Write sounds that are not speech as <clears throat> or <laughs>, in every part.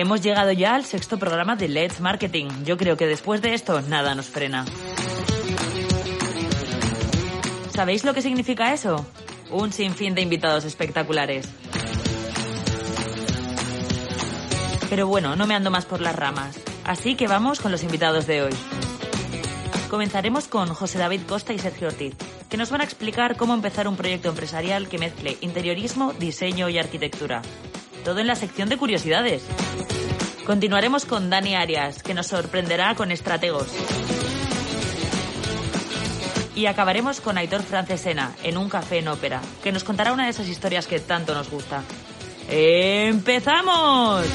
Hemos llegado ya al sexto programa de Let's Marketing. Yo creo que después de esto nada nos frena. ¿Sabéis lo que significa eso? Un sinfín de invitados espectaculares. Pero bueno, no me ando más por las ramas. Así que vamos con los invitados de hoy. Comenzaremos con José David Costa y Sergio Ortiz, que nos van a explicar cómo empezar un proyecto empresarial que mezcle interiorismo, diseño y arquitectura. Todo en la sección de curiosidades. Continuaremos con Dani Arias, que nos sorprenderá con estrategos. Y acabaremos con Aitor Francesena, en un café en ópera, que nos contará una de esas historias que tanto nos gusta. ¡Empezamos!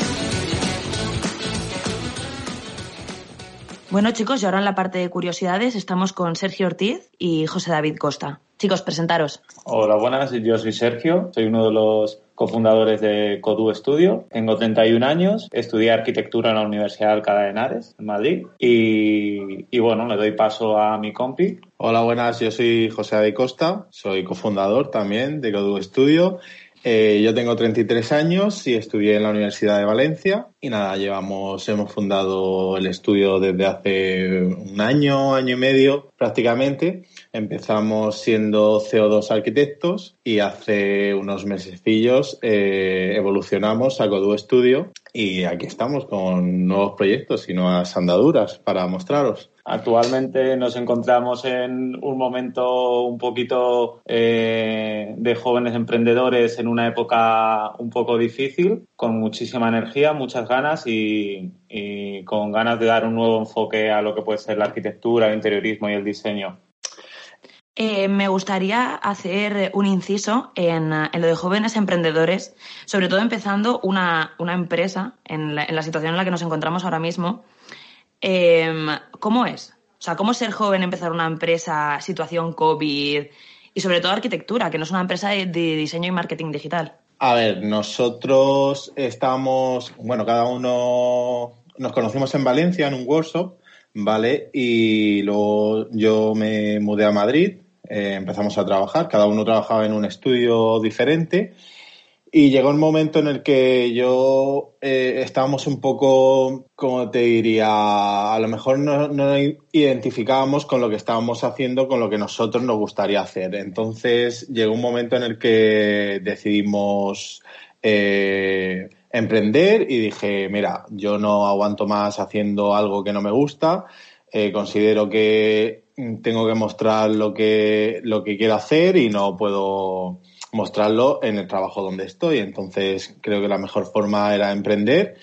Bueno, chicos, y ahora en la parte de curiosidades estamos con Sergio Ortiz y José David Costa. Chicos, presentaros. Hola, buenas. Yo soy Sergio, soy uno de los cofundadores de Codu Studio. Tengo 31 años, estudié arquitectura en la Universidad de Alcalá de Henares, en Madrid. Y, y, bueno, le doy paso a mi compi. Hola, buenas. Yo soy José David Costa, soy cofundador también de Codu Studio eh, yo tengo 33 años y estudié en la Universidad de Valencia y nada, llevamos, hemos fundado el estudio desde hace un año, año y medio prácticamente. Empezamos siendo CO2 arquitectos y hace unos mesecillos eh, evolucionamos a Codu Studio y aquí estamos con nuevos proyectos y nuevas andaduras para mostraros. Actualmente nos encontramos en un momento un poquito eh, de jóvenes emprendedores en una época un poco difícil, con muchísima energía, muchas ganas y, con ganas de dar un nuevo enfoque a lo que puede ser la arquitectura, el interiorismo y el diseño. Eh, me gustaría hacer un inciso en, lo de jóvenes emprendedores, sobre todo empezando una, empresa en la, situación en la que nos encontramos ahora mismo Em, ¿Cómo es? O sea, ¿cómo ser joven, empezar una empresa, situación COVID y sobre todo arquitectura, que no es una empresa de, diseño y marketing digital? A ver, nosotros estamos, bueno, cada uno nos conocimos en Valencia en un workshop, ¿vale? Y luego yo me mudé a Madrid, eh, empezamos a trabajar, cada uno trabajaba en un estudio diferente y llegó un momento en el que yo eh, estábamos un poco, como te diría, a lo mejor no, no, identificábamos con lo que estábamos haciendo, con lo que nosotros nos gustaría hacer. Entonces llegó un momento en el que decidimos eh, emprender y dije, mira, yo no aguanto más haciendo algo que no me gusta. Eh, considero que tengo que mostrar lo que, lo que quiero hacer y no puedo mostrarlo en el trabajo donde estoy. Entonces, creo que la mejor forma era emprender.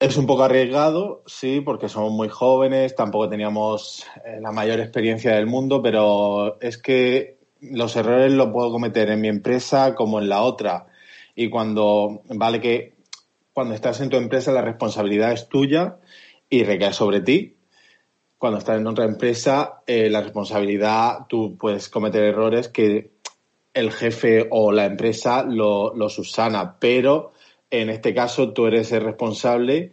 Es un poco arriesgado, sí, porque somos muy jóvenes, tampoco teníamos eh, la mayor experiencia del mundo, pero es que los errores los puedo cometer en mi empresa como en la otra. Y cuando, vale que cuando estás en tu empresa la responsabilidad es tuya y recae sobre ti. Cuando estás en otra empresa, eh, la responsabilidad, tú puedes cometer errores que el jefe o la empresa lo, lo subsana, pero en este caso tú eres el responsable,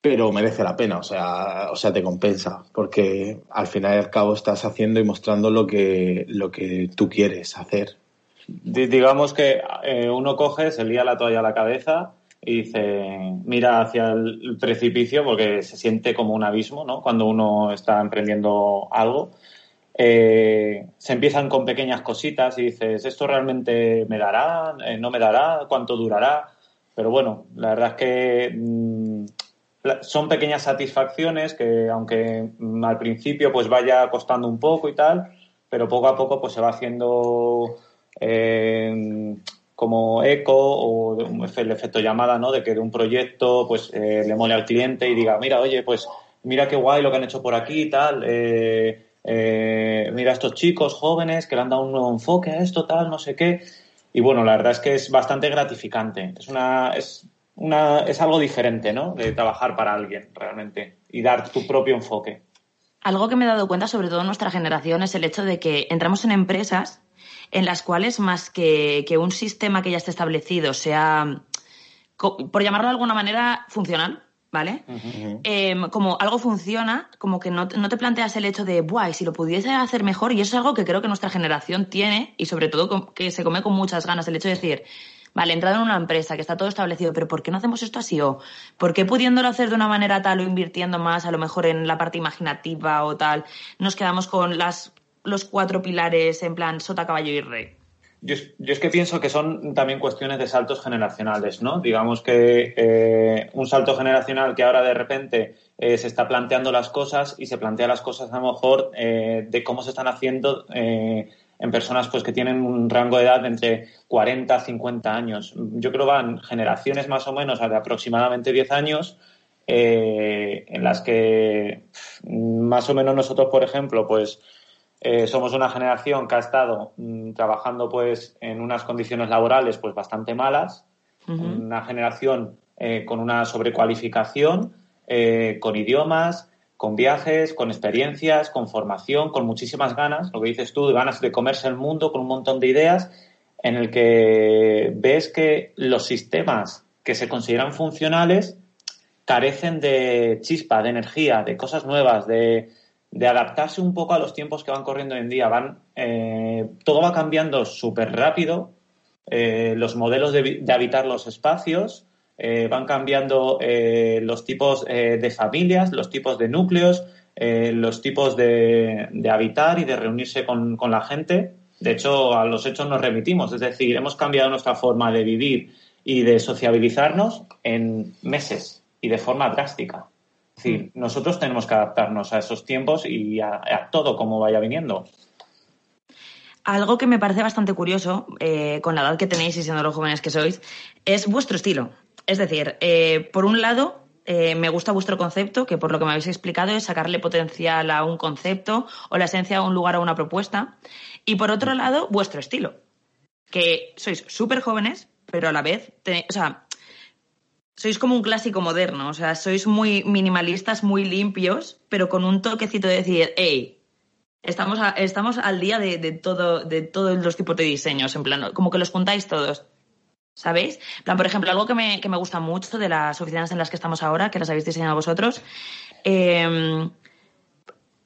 pero merece la pena, o sea, o sea, te compensa, porque al final y al cabo estás haciendo y mostrando lo que, lo que tú quieres hacer. digamos que eh, uno coge, se lía la toalla a la cabeza y dice, mira hacia el precipicio porque se siente como un abismo, ¿no? Cuando uno está emprendiendo algo eh, se empiezan con pequeñas cositas y dices, ¿esto realmente me dará? Eh, ¿No me dará? ¿Cuánto durará? Pero bueno, la verdad es que mm, son pequeñas satisfacciones que aunque mm, al principio pues vaya costando un poco y tal, pero poco a poco pues se va haciendo eh, como eco o el efecto llamada, ¿no? De que de un proyecto pues le mole al cliente y diga, mira, oye, pues mira qué guay lo que han hecho por aquí y tal. Eh, eh, mira estos chicos jóvenes que le han dado un nuevo enfoque a esto, tal, no sé qué. Y bueno, la verdad es que es bastante gratificante. Es una, es una, es algo diferente, ¿no? De trabajar para alguien realmente y dar tu propio enfoque. Algo que me he dado cuenta, sobre todo en nuestra generación, es el hecho de que entramos en empresas en las cuales más que, que un sistema que ya esté establecido sea, por llamarlo de alguna manera, funcional, ¿vale? Em, como algo funciona, como que no, te planteas el hecho de, buah, si lo pudiese hacer mejor, y eso es algo que creo que nuestra generación tiene, y sobre todo que se come con muchas ganas, el hecho de decir, vale, entrado en una empresa que está todo establecido, pero ¿por qué no hacemos esto así? ¿O por qué pudiéndolo hacer de una manera tal o invirtiendo más, a lo mejor en la parte imaginativa o tal, nos quedamos con las, los cuatro pilares en plan sota, caballo y rey? Yo, es que pienso que son también cuestiones de saltos generacionales, ¿no? Digamos que eh, un salto generacional que ahora de repente eh, se está planteando las cosas y se plantea las cosas a lo mejor eh, de cómo se están haciendo en personas pues que tienen un rango de edad entre 40 a 50 años. Yo creo que van generaciones más o menos de aproximadamente 10 años en las que más o menos nosotros, por ejemplo, pues eh, somos una generación que ha estado mm, trabajando pues en unas condiciones laborales pues bastante malas, una generación eh, con una sobrecualificación, eh, con idiomas, con viajes, con experiencias, con formación, con muchísimas ganas, lo que dices tú, de ganas de comerse el mundo, con un montón de ideas, en el que ves que los sistemas que se consideran funcionales carecen de chispa, de energía, de cosas nuevas, de, de adaptarse un poco a los tiempos que van corriendo hoy en día. Van, eh, todo va cambiando súper rápido, eh, los modelos de, habitar los espacios, eh, van cambiando los tipos de familias, los tipos de núcleos, los tipos de, de, habitar y de reunirse con, con la gente. De hecho, a los hechos nos remitimos, es decir, hemos cambiado nuestra forma de vivir y de sociabilizarnos en meses y de forma drástica. Es decir, nosotros tenemos que adaptarnos a esos tiempos y a, todo como vaya viniendo. Algo que me parece bastante curioso, eh, con la edad que tenéis y siendo los jóvenes que sois, es vuestro estilo. Es decir, eh, por un lado, eh, me gusta vuestro concepto, que por lo que me habéis explicado es sacarle potencial a un concepto o la esencia a un lugar o una propuesta. Y por otro lado, vuestro estilo, que sois súper jóvenes, pero a la vez, o sea, sois como un clásico moderno, o sea, sois muy minimalistas, muy limpios, pero con un toquecito de decir, hey, estamos, estamos al día de, todo, de todos los tipos de diseños, en plan, como que los juntáis todos. ¿Sabéis? Plan, por ejemplo, algo que me, que me gusta mucho de las oficinas en las que estamos ahora, que las habéis diseñado vosotros, em,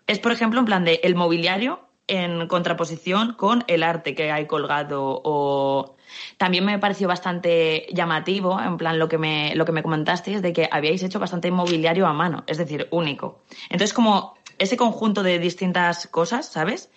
es, por ejemplo, en plan de el mobiliario en contraposición con el arte que hay colgado o también me pareció bastante llamativo, en plan lo que me, lo que me comentasteis de que habíais hecho bastante mobiliario a mano, es decir, único. Entonces, como ese conjunto de distintas cosas, ¿sabes?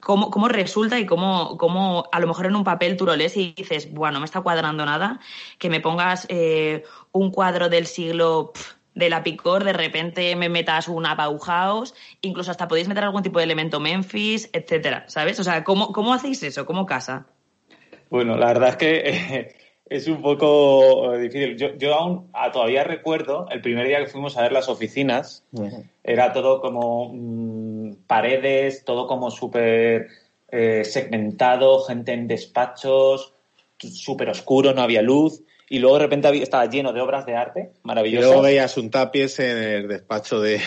Cómo, cómo resulta y cómo, cómo, a lo mejor en un papel tú lo lees y dices, bueno, no me está cuadrando nada, que me pongas eh, un cuadro del siglo de la Picor, de repente me metas una Bauhaus, incluso hasta podéis meter algún tipo de elemento Memphis, etcétera, ¿sabes? O sea, ¿cómo, cómo hacéis eso? ¿Cómo casa? Bueno, la verdad es que eh, es un poco difícil. Yo, aún ah, todavía recuerdo el primer día que fuimos a ver las oficinas, era todo como mm, paredes, todo como súper eh, segmentado, gente en despachos, súper oscuro, no había luz y luego de repente estaba lleno de obras de arte maravillosas. Y luego veías un tapies en el despacho de,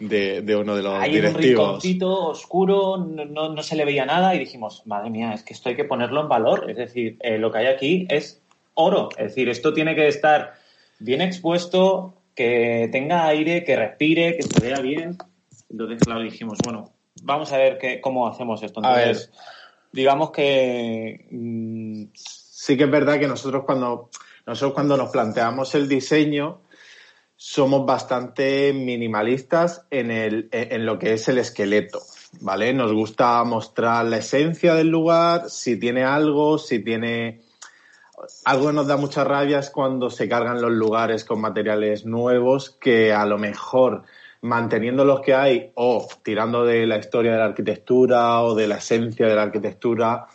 de, uno de los Ahí directivos. un rinconcito oscuro, no, no, se le veía nada y dijimos, madre mía, es que esto hay que ponerlo en valor. Es decir, eh, lo que hay aquí es oro. Es decir, esto tiene que estar bien expuesto, que tenga aire, que respire, que se vea bien. Entonces, claro, dijimos, bueno, vamos a ver qué, cómo hacemos esto. Entonces, digamos que... Mm, sí que es verdad que nosotros cuando, nosotros cuando nos planteamos el diseño somos bastante minimalistas en, el, en lo que es el esqueleto, ¿vale? Nos gusta mostrar la esencia del lugar, si tiene algo, si tiene... Algo que nos da mucha rabia es cuando se cargan los lugares con materiales nuevos que a lo mejor manteniendo los que hay o tirando de la historia de la arquitectura o de la esencia de la arquitectura,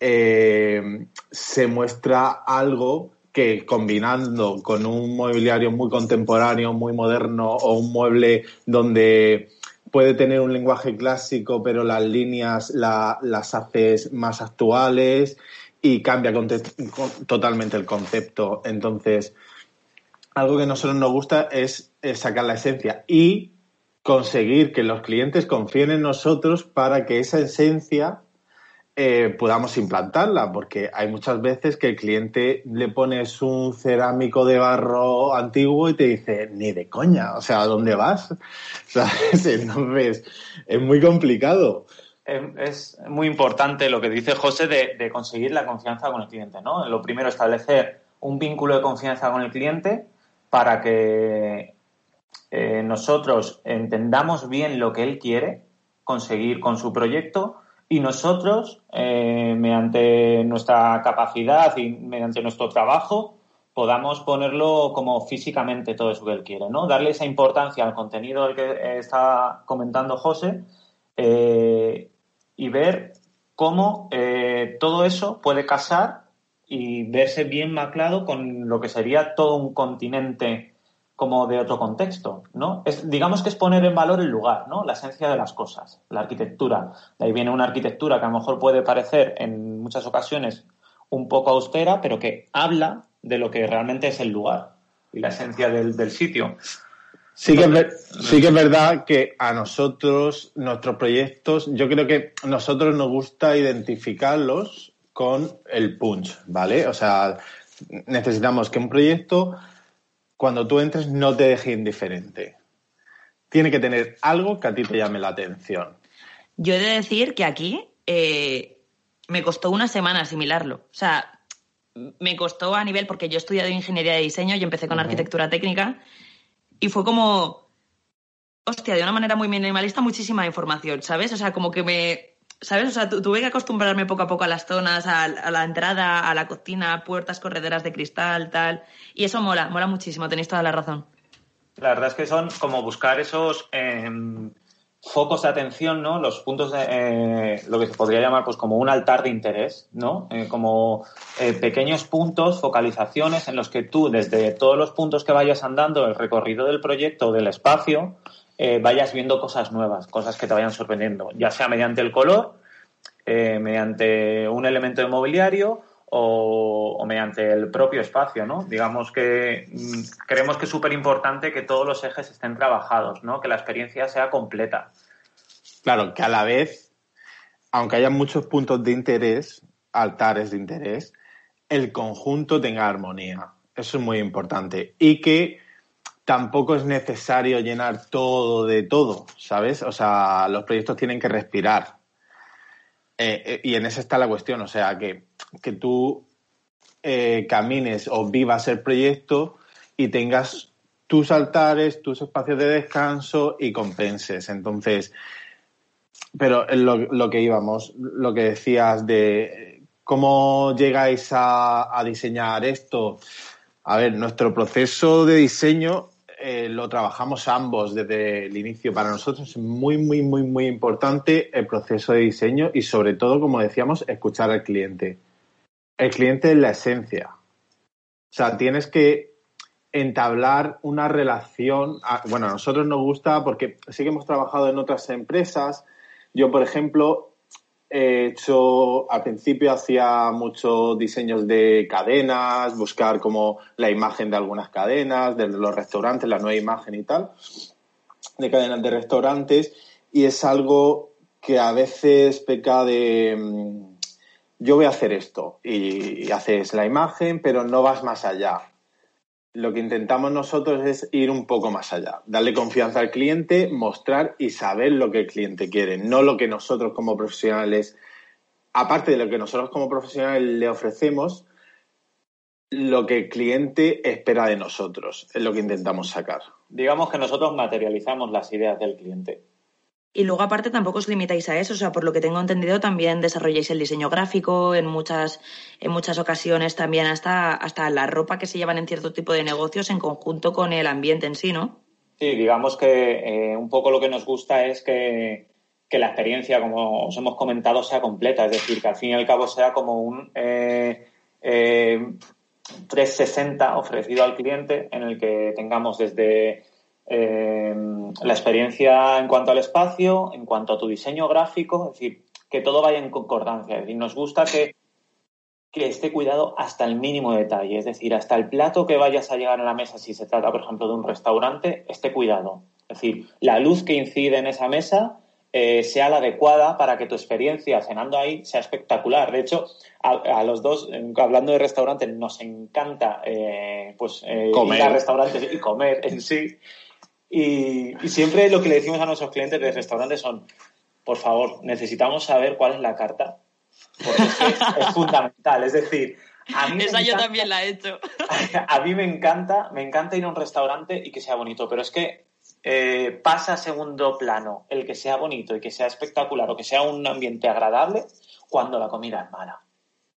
eh, se muestra algo que combinando con un mobiliario muy contemporáneo, muy moderno o un mueble donde puede tener un lenguaje clásico, pero las líneas las haces más actuales y cambia totalmente el concepto. Entonces, algo que a nosotros nos gusta es sacar la esencia y conseguir que los clientes confíen en nosotros para que esa esencia eh, podamos implantarla, porque hay muchas veces que el cliente le pones un cerámico de barro antiguo y te dice, ni de coña, o sea, ¿a dónde vas? <laughs> Entonces, es muy complicado. es muy importante lo que dice José de, conseguir la confianza con el cliente, ¿no? Lo primero, establecer un vínculo de confianza con el cliente para que eh, nosotros entendamos bien lo que él quiere conseguir con su proyecto y nosotros, eh, mediante nuestra capacidad y mediante nuestro trabajo, podamos ponerlo como físicamente todo eso que él quiere, ¿no? Darle esa importancia al contenido del que está comentando José eh, y ver cómo eh, todo eso puede casar y verse bien maclado con lo que sería todo un continente como de otro contexto, ¿no? Es, digamos que es poner en valor el lugar, ¿no? La esencia de las cosas, la arquitectura. De ahí viene una arquitectura que a lo mejor puede parecer en muchas ocasiones un poco austera, pero que habla de lo que realmente es el lugar y la esencia del, sitio. Sí que, es, sí que es verdad que a nosotros, nuestros proyectos, yo creo que a nosotros nos gusta identificarlos con el punch, ¿vale? O sea, necesitamos que un proyecto, cuando tú entres, no te deje indiferente. Tiene que tener algo que a ti te llame la atención. Yo he de decir que aquí eh, me costó una semana asimilarlo. O sea, me costó a nivel, porque yo he estudiado ingeniería de diseño y empecé con arquitectura técnica, y fue como, hostia, de una manera muy minimalista, muchísima información, ¿sabes? O sea, como que me, ¿sabes? O sea, tuve que acostumbrarme poco a poco a las zonas, a, la entrada, a la cocina, puertas correderas de cristal, tal, y eso mola, mola muchísimo, tenéis toda la razón. La verdad es que son como buscar esos... Em, focos de atención, ¿no? Los puntos de eh, lo que se podría llamar pues como un altar de interés, ¿no? Eh, como eh, pequeños puntos, focalizaciones en los que tú desde todos los puntos que vayas andando, el recorrido del proyecto, del espacio, vayas viendo cosas nuevas, cosas que te vayan sorprendiendo, ya sea mediante el color, mediante un elemento de mobiliario o, o, mediante el propio espacio, ¿no? Digamos que mm, creemos que es súper importante que todos los ejes estén trabajados, ¿no? Que la experiencia sea completa. Claro, que a la vez, aunque haya muchos puntos de interés, altares de interés, el conjunto tenga armonía. Eso es muy importante. Y que tampoco es necesario llenar todo de todo, ¿sabes? O sea, los proyectos tienen que respirar. Eh, eh, y en esa está la cuestión, o sea, que, tú eh, camines o vivas el proyecto y tengas tus altares, tus espacios de descanso y compenses. Entonces, pero lo, que íbamos, lo que decías de cómo llegáis a diseñar esto. A ver, nuestro proceso de diseño eh, lo trabajamos ambos desde el inicio. Para nosotros es muy, muy, muy, muy importante el proceso de diseño y sobre todo, como decíamos, escuchar al cliente. El cliente es la esencia. O sea, tienes que entablar una relación. Bueno, a nosotros nos gusta porque sí que hemos trabajado en otras empresas. Yo, por ejemplo, he hecho, al principio hacía muchos diseños de cadenas, buscar como la imagen de algunas cadenas, de los restaurantes, la nueva imagen y tal, de cadenas de restaurantes, y es algo que a veces peca de mm, yo voy a hacer esto y haces la imagen, pero no vas más allá lo que intentamos nosotros es ir un poco más allá, darle confianza al cliente, mostrar y saber lo que el cliente quiere, no lo que nosotros como profesionales, aparte de lo que nosotros como profesionales le ofrecemos, lo que el cliente espera de nosotros, es lo que intentamos sacar. Digamos que nosotros materializamos las ideas del cliente. Y luego, aparte, tampoco os limitáis a eso. O sea, por lo que tengo entendido, también desarrolláis el diseño gráfico, en muchas, en muchas ocasiones también hasta, hasta la ropa que se llevan en cierto tipo de negocios en conjunto con el ambiente en sí, ¿no? Sí, digamos que eh, un poco lo que nos gusta es que, la experiencia, como os hemos comentado, sea completa. Es decir, que al fin y al cabo sea como un 360 eh, eh, ofrecido al cliente en el que tengamos desde eh, la experiencia en cuanto al espacio, en cuanto a tu diseño gráfico, es decir, que todo vaya en concordancia. Es decir, nos gusta que, que esté cuidado hasta el mínimo detalle, es decir, hasta el plato que vayas a llegar a la mesa, si se trata, por ejemplo, de un restaurante, esté cuidado. Es decir, la luz que incide en esa mesa eh, sea la adecuada para que tu experiencia cenando ahí sea espectacular. De hecho, a, los dos, hablando de restaurantes, nos encanta eh, pues, ir a restaurantes y comer en sí. Y, siempre lo que le decimos a nuestros clientes de restaurantes son, por favor, necesitamos saber cuál es la carta, porque es, fundamental. Es decir, a mí Esa yo también la he hecho. <laughs> A, mí me encanta, me encanta ir a un restaurante y que sea bonito, pero es que eh, pasa a segundo plano el que sea bonito y que sea espectacular o que sea un ambiente agradable cuando la comida es mala.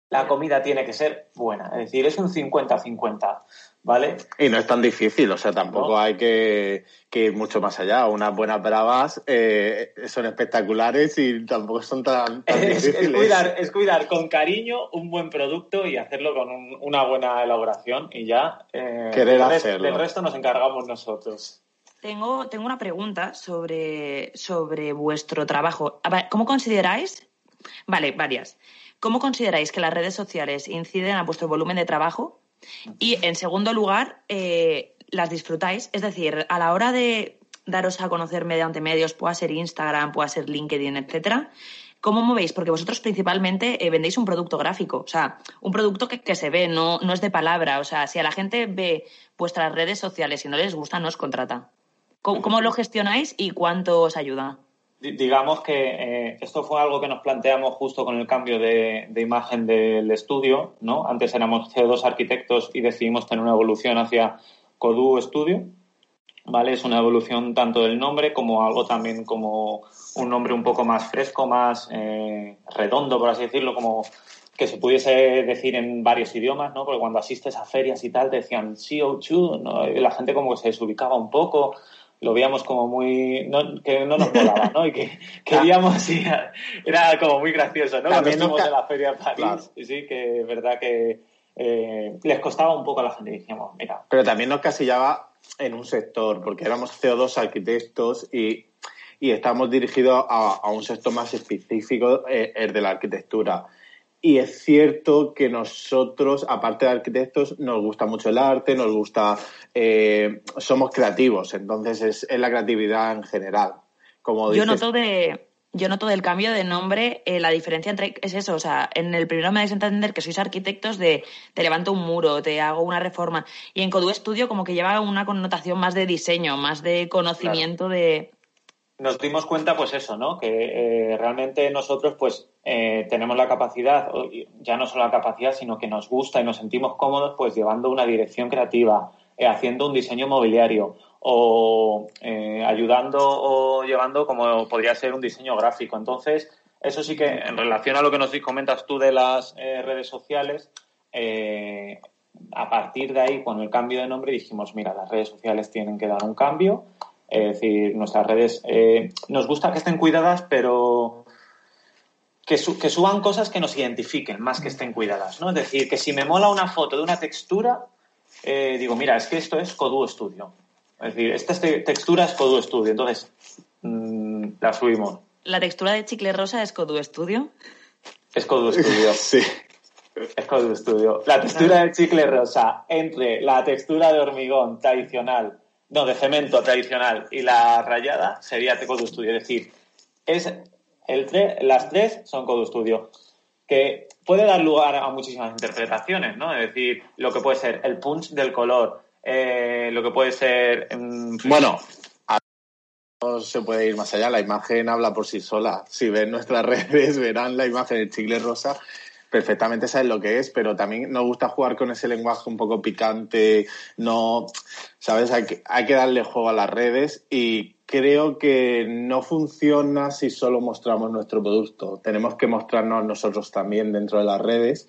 La comida tiene que ser buena, es decir, es un 50-50. ¿Vale? Y no es tan difícil, o sea, tampoco hay que, ir mucho más allá. Unas buenas bravas eh, son espectaculares y tampoco son tan, difíciles. Es cuidar, es cuidar con cariño un buen producto y hacerlo con una buena elaboración y ya eh, Querer hacerlo. del resto nos encargamos nosotros. Tengo, tengo una pregunta sobre, sobre vuestro trabajo. ¿Cómo consideráis? Vale, varias. ¿Cómo consideráis que las redes sociales inciden a vuestro volumen de trabajo? Y en segundo lugar, eh, las disfrutáis. Es decir, a la hora de daros a conocer mediante medios, pueda ser Instagram, pueda ser LinkedIn, etcétera, ¿Cómo movéis? Porque vosotros principalmente eh, vendéis un producto gráfico, o sea, un producto que, se ve, no, no es de palabra. O sea, si a la gente ve vuestras redes sociales y no les gusta, no os contrata. cómo lo gestionáis y cuánto os ayuda? Digamos que eh, esto fue algo que nos planteamos justo con el cambio de, imagen del estudio, ¿no? Antes éramos CO2 arquitectos y decidimos tener una evolución hacia Codu Studio, ¿vale? Es una evolución tanto del nombre como algo también como un nombre un poco más fresco, más eh, redondo, por así decirlo, como que se pudiese decir en varios idiomas, ¿no? Porque cuando asistes a ferias y tal te decían CO2, ¿no? La gente como que se desubicaba un poco lo veíamos como muy. que no nos molaba, ¿no? Y que <laughs> queríamos. Y era como muy gracioso, ¿no? Cuando estuvimos en la Feria de París, y sí, que es verdad que eh, les costaba un poco a la gente. Dijimos, mira. Pero también nos casillaba en un sector, porque éramos CO2 arquitectos y, y estamos dirigidos a, un sector más específico, eh, el de la arquitectura. Y es cierto que nosotros, aparte de arquitectos, nos gusta mucho el arte, nos gusta, eh, somos creativos, entonces es, la creatividad en general. Como yo noto de, yo noto del cambio de nombre eh, la diferencia entre es eso, o sea, en el primero me dais a entender que sois arquitectos de te levanto un muro, te hago una reforma y en Codu Studio como que lleva una connotación más de diseño, más de conocimiento de nos dimos cuenta, pues eso, ¿no? Que eh, realmente nosotros, pues, eh, tenemos la capacidad, ya no solo la capacidad, sino que nos gusta y nos sentimos cómodos, pues, llevando una dirección creativa, eh, haciendo un diseño mobiliario o ayudando o llevando como podría ser un diseño gráfico. Entonces, eso sí que, en relación a lo que nos comentas tú de las redes sociales, a partir de ahí, con el cambio de nombre, dijimos, mira, las redes sociales tienen que dar un cambio es decir, nuestras redes eh, nos gusta que estén cuidadas, pero que, suban cosas que nos identifiquen más que estén cuidadas, ¿no? Es decir, que si me mola una foto de una textura, eh, digo, mira, es que esto es Codu Studio. Es decir, esta textura es Codu Studio, entonces mm, la subimos. ¿La textura de chicle rosa es Codu Studio? Es Codu Studio. <laughs> sí. Es Codu Studio. La textura de chicle rosa entre la textura de hormigón tradicional no, de cemento tradicional y la rayada sería de Code Studio. Es decir, es el las tres son Code Studio, que puede dar lugar a muchísimas interpretaciones, ¿no? Es decir, lo que puede ser el punch del color, eh, lo que puede ser... Mm, bueno, no se puede ir más allá, la imagen habla por sí sola. Si ven nuestras <laughs> redes, verán la imagen de chicle rosa perfectamente sabes lo que es, pero también nos gusta jugar con ese lenguaje un poco picante, no, sabes, hay que, hay que darle juego a las redes y creo que no funciona si solo mostramos nuestro producto. Tenemos que mostrarnos nosotros también dentro de las redes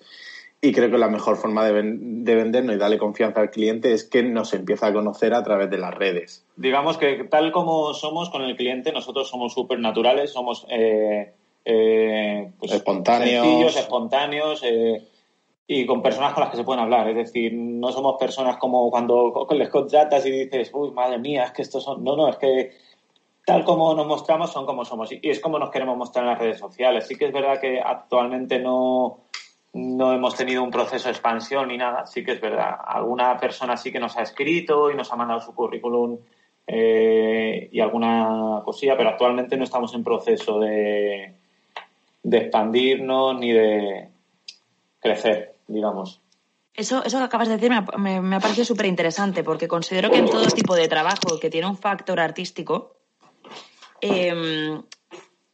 y creo que la mejor forma de, de, vendernos y darle confianza al cliente es que nos empieza a conocer a través de las redes. Digamos que tal como somos con el cliente, nosotros somos súper naturales, somos... Eh eh, pues, espontáneos. sencillos, espontáneos eh, y con personas con las que se pueden hablar. Es decir, no somos personas como cuando les contratas y dices, uy, madre mía, es que estos son. No, no, es que tal como nos mostramos son como somos y es como nos queremos mostrar en las redes sociales. Sí que es verdad que actualmente no, no hemos tenido un proceso de expansión ni nada. Sí que es verdad. Alguna persona sí que nos ha escrito y nos ha mandado su currículum eh, y alguna cosilla, pero actualmente no estamos en proceso de, de expandirnos ni de crecer, digamos. Eso, eso que acabas de decir me, ha parecido súper interesante porque considero que en todo tipo de trabajo que tiene un factor artístico, em,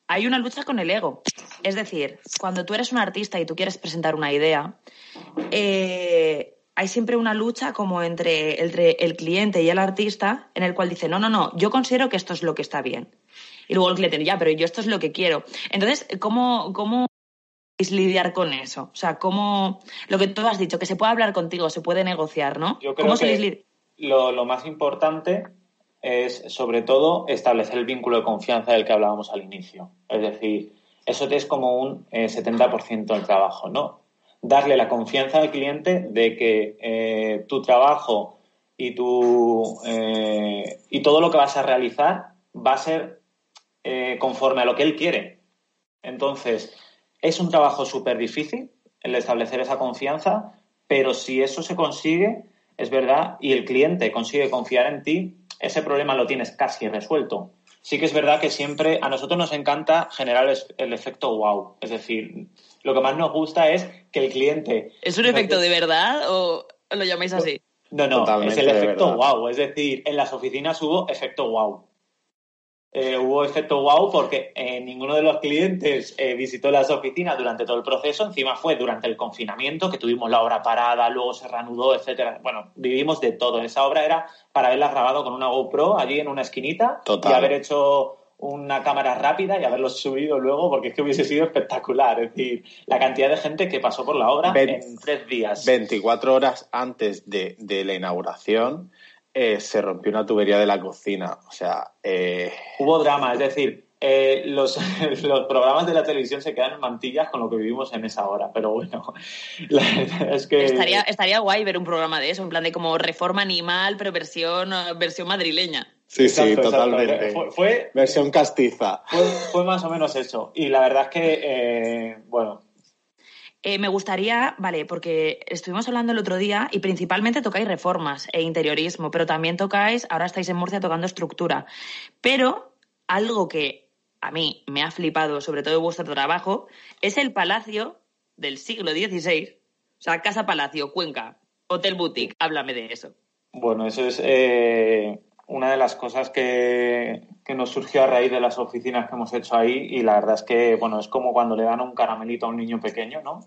hay una lucha con el ego. Es decir, cuando tú eres un artista y tú quieres presentar una idea, eh, hay siempre una lucha como entre, el cliente y el artista en el cual dice, no, no, no, yo considero que esto es lo que está bien. Y luego el cliente, ya, pero yo esto es lo que quiero. Entonces, ¿cómo, cómo lidiar con eso? O sea, ¿cómo, lo que tú has dicho, que se puede hablar contigo, se puede negociar, ¿no? Yo creo que lo, lo más importante es, sobre todo, establecer el vínculo de confianza del que hablábamos al inicio. Es decir, eso es como un 70% eh, del trabajo, ¿no? Darle la confianza al cliente de que eh, tu trabajo y, tu, eh, y todo lo que vas a realizar va a ser conforme a lo que él quiere. Entonces, es un trabajo súper difícil el establecer esa confianza, pero si eso se consigue, es verdad, y el cliente consigue confiar en ti, ese problema lo tienes casi resuelto. Sí que es verdad que siempre a nosotros nos encanta generar el efecto wow. Es decir, lo que más nos gusta es que el cliente... ¿Es un efecto de verdad o lo llamáis así? No, no, es el efecto wow. Es decir, en las oficinas hubo efecto wow. Eh, hubo efecto wow porque eh, ninguno de los clientes eh, visitó las oficinas durante todo el proceso. Encima fue durante el confinamiento que tuvimos la obra parada, luego se reanudó, etcétera. Bueno, vivimos de todo. Esa obra era para haberla grabado con una GoPro allí en una esquinita y haber hecho una cámara rápida y haberlo subido luego porque es que hubiese sido espectacular. Es decir, la cantidad de gente que pasó por la obra en tres días. 24 horas antes de, de la inauguración eh, se rompió una tubería de la cocina. O sea. Eh, Hubo drama, es decir, eh, los, <laughs> los, programas de la televisión se quedan en mantillas con lo que vivimos en esa hora, pero bueno, <laughs> es que... Estaría, estaría guay ver un programa de eso, en plan de como reforma animal, pero versión, madrileña. Sí, sí, totalmente. Fue, versión castiza. Fue, fue, más o menos eso. Y la verdad es que, bueno, eh, me gustaría, vale, porque estuvimos hablando el otro día y principalmente tocáis reformas e interiorismo, pero también tocáis, ahora estáis en Murcia tocando estructura. Pero algo que a mí me ha flipado, sobre todo vuestro trabajo, es el palacio del siglo XVI, o sea, Casa Palacio, Cuenca, Hotel Boutique. Háblame de eso. Bueno, eso es eh, una de las cosas que, nos surgió a raíz de las oficinas que hemos hecho ahí y la verdad es que, bueno, es como cuando le dan un caramelito a un niño pequeño, ¿no?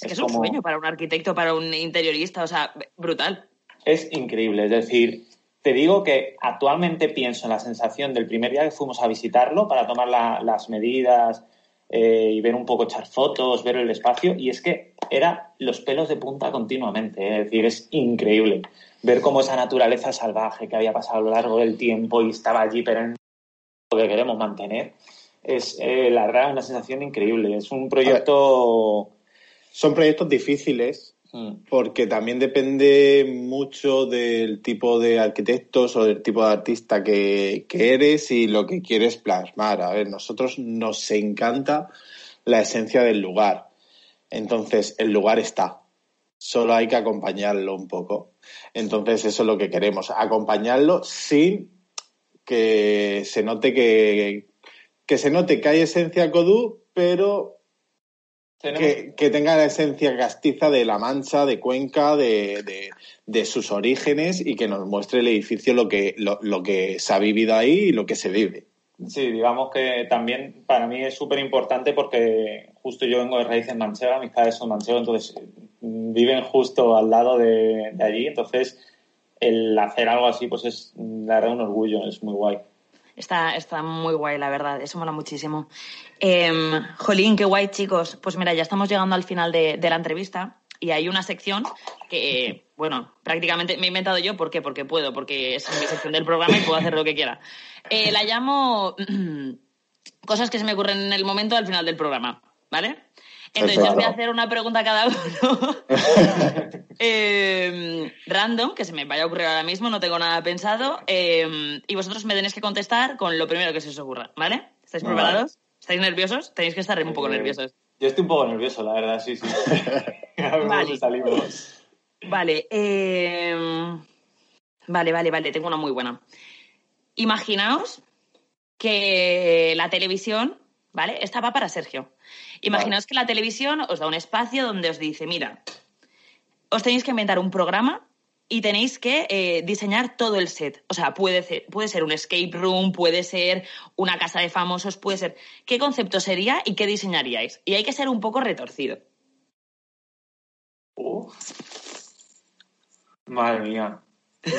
Es, es un sueño para un arquitecto, para un interiorista, o sea, brutal. Es increíble, es decir, te digo que actualmente pienso en la sensación del primer día que fuimos a visitarlo para tomar las medidas eh, y ver un poco, echar fotos, ver el espacio, y es que era los pelos de punta continuamente, ¿eh? es decir, es increíble ver cómo esa naturaleza salvaje que había pasado a lo largo del tiempo y estaba allí, pero en lo que queremos mantener, es eh, la verdad una sensación increíble. Es un proyecto. Son proyectos difíciles mm. porque también depende mucho del tipo de arquitectos o del tipo de artista que, que eres y lo que quieres plasmar. A ver, nosotros nos encanta la esencia del lugar. Entonces, el lugar está. Solo hay que acompañarlo un poco. Entonces, eso es lo que queremos, acompañarlo sin que se note que, que se note que hay esencia Codú, pero que, tenga la esencia castiza de La Mancha, de Cuenca, de, de, sus orígenes y que nos muestre el edificio lo que, lo, lo que se ha vivido ahí y lo que se vive. Sí, digamos que también para mí es súper importante porque justo yo vengo de raíces manchega, mis padres son manchegos, entonces viven justo al lado de, allí, entonces el hacer algo así pues es la un orgullo, es muy guay. Está, está muy guay, la verdad, eso mola muchísimo. Em, jolín, qué guay, chicos. Pues mira, ya estamos llegando al final de, de la entrevista y hay una sección que, bueno, prácticamente me he inventado yo. ¿Por qué? Porque puedo, porque es mi sección del programa y puedo hacer lo que quiera. Eh, la llamo <clears throat> cosas que se me ocurren en el momento al final del programa, ¿vale? Entonces yo os voy a hacer una pregunta a cada uno. <laughs> Em, random, que se me vaya a ocurrir ahora mismo, no tengo nada pensado. Em, y vosotros me tenéis que contestar con lo primero que se os ocurra, ¿vale? ¿Estáis preparados? ¿Estáis nerviosos? Tenéis que estar un poco nerviosos. Yo estoy un poco nervioso, la verdad, sí, sí. <laughs> vale. Vale, em, vale, vale, vale, tengo una muy buena. Imaginaos que la televisión, ¿vale? Esta va para Sergio. Imaginaos que la televisión os da un espacio donde os dice, mira, os tenéis que inventar un programa y tenéis que eh, diseñar todo el set. O sea, puede ser, puede ser un escape room, puede ser una casa de famosos, puede ser. ¿Qué concepto sería y qué diseñaríais? Y hay que ser un poco retorcido. Madre mía.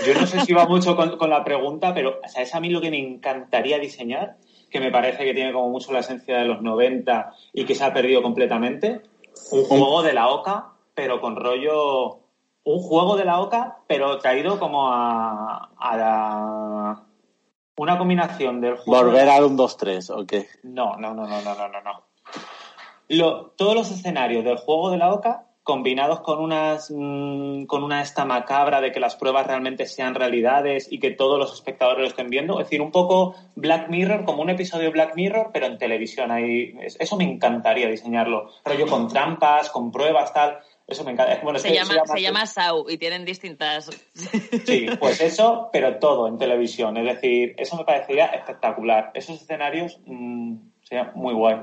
Yo no sé si va mucho con, la pregunta, pero o sea, es a mí lo que me encantaría diseñar, que me parece que tiene como mucho la esencia de los 90 y que se ha perdido completamente. Un juego de la OCA, pero con rollo un juego de la OCA, pero traído como a, la... una combinación del juego. Volver a un 2-3, ¿o qué? No, no, no, no, no, no, no. todos los escenarios del juego de la OCA combinados con unas mm, con una esta macabra de que las pruebas realmente sean realidades y que todos los espectadores lo estén viendo, es decir, un poco Black Mirror, como un episodio de Black Mirror, pero en televisión. Ahí, eso me encantaría diseñarlo. Rollo con trampas, con pruebas, tal. Eso me encanta. se, llama, se, llama, SAU y tienen distintas. Sí, pues eso, pero todo en televisión. Es decir, eso me parecería espectacular. Esos escenarios mmm, serían muy guay.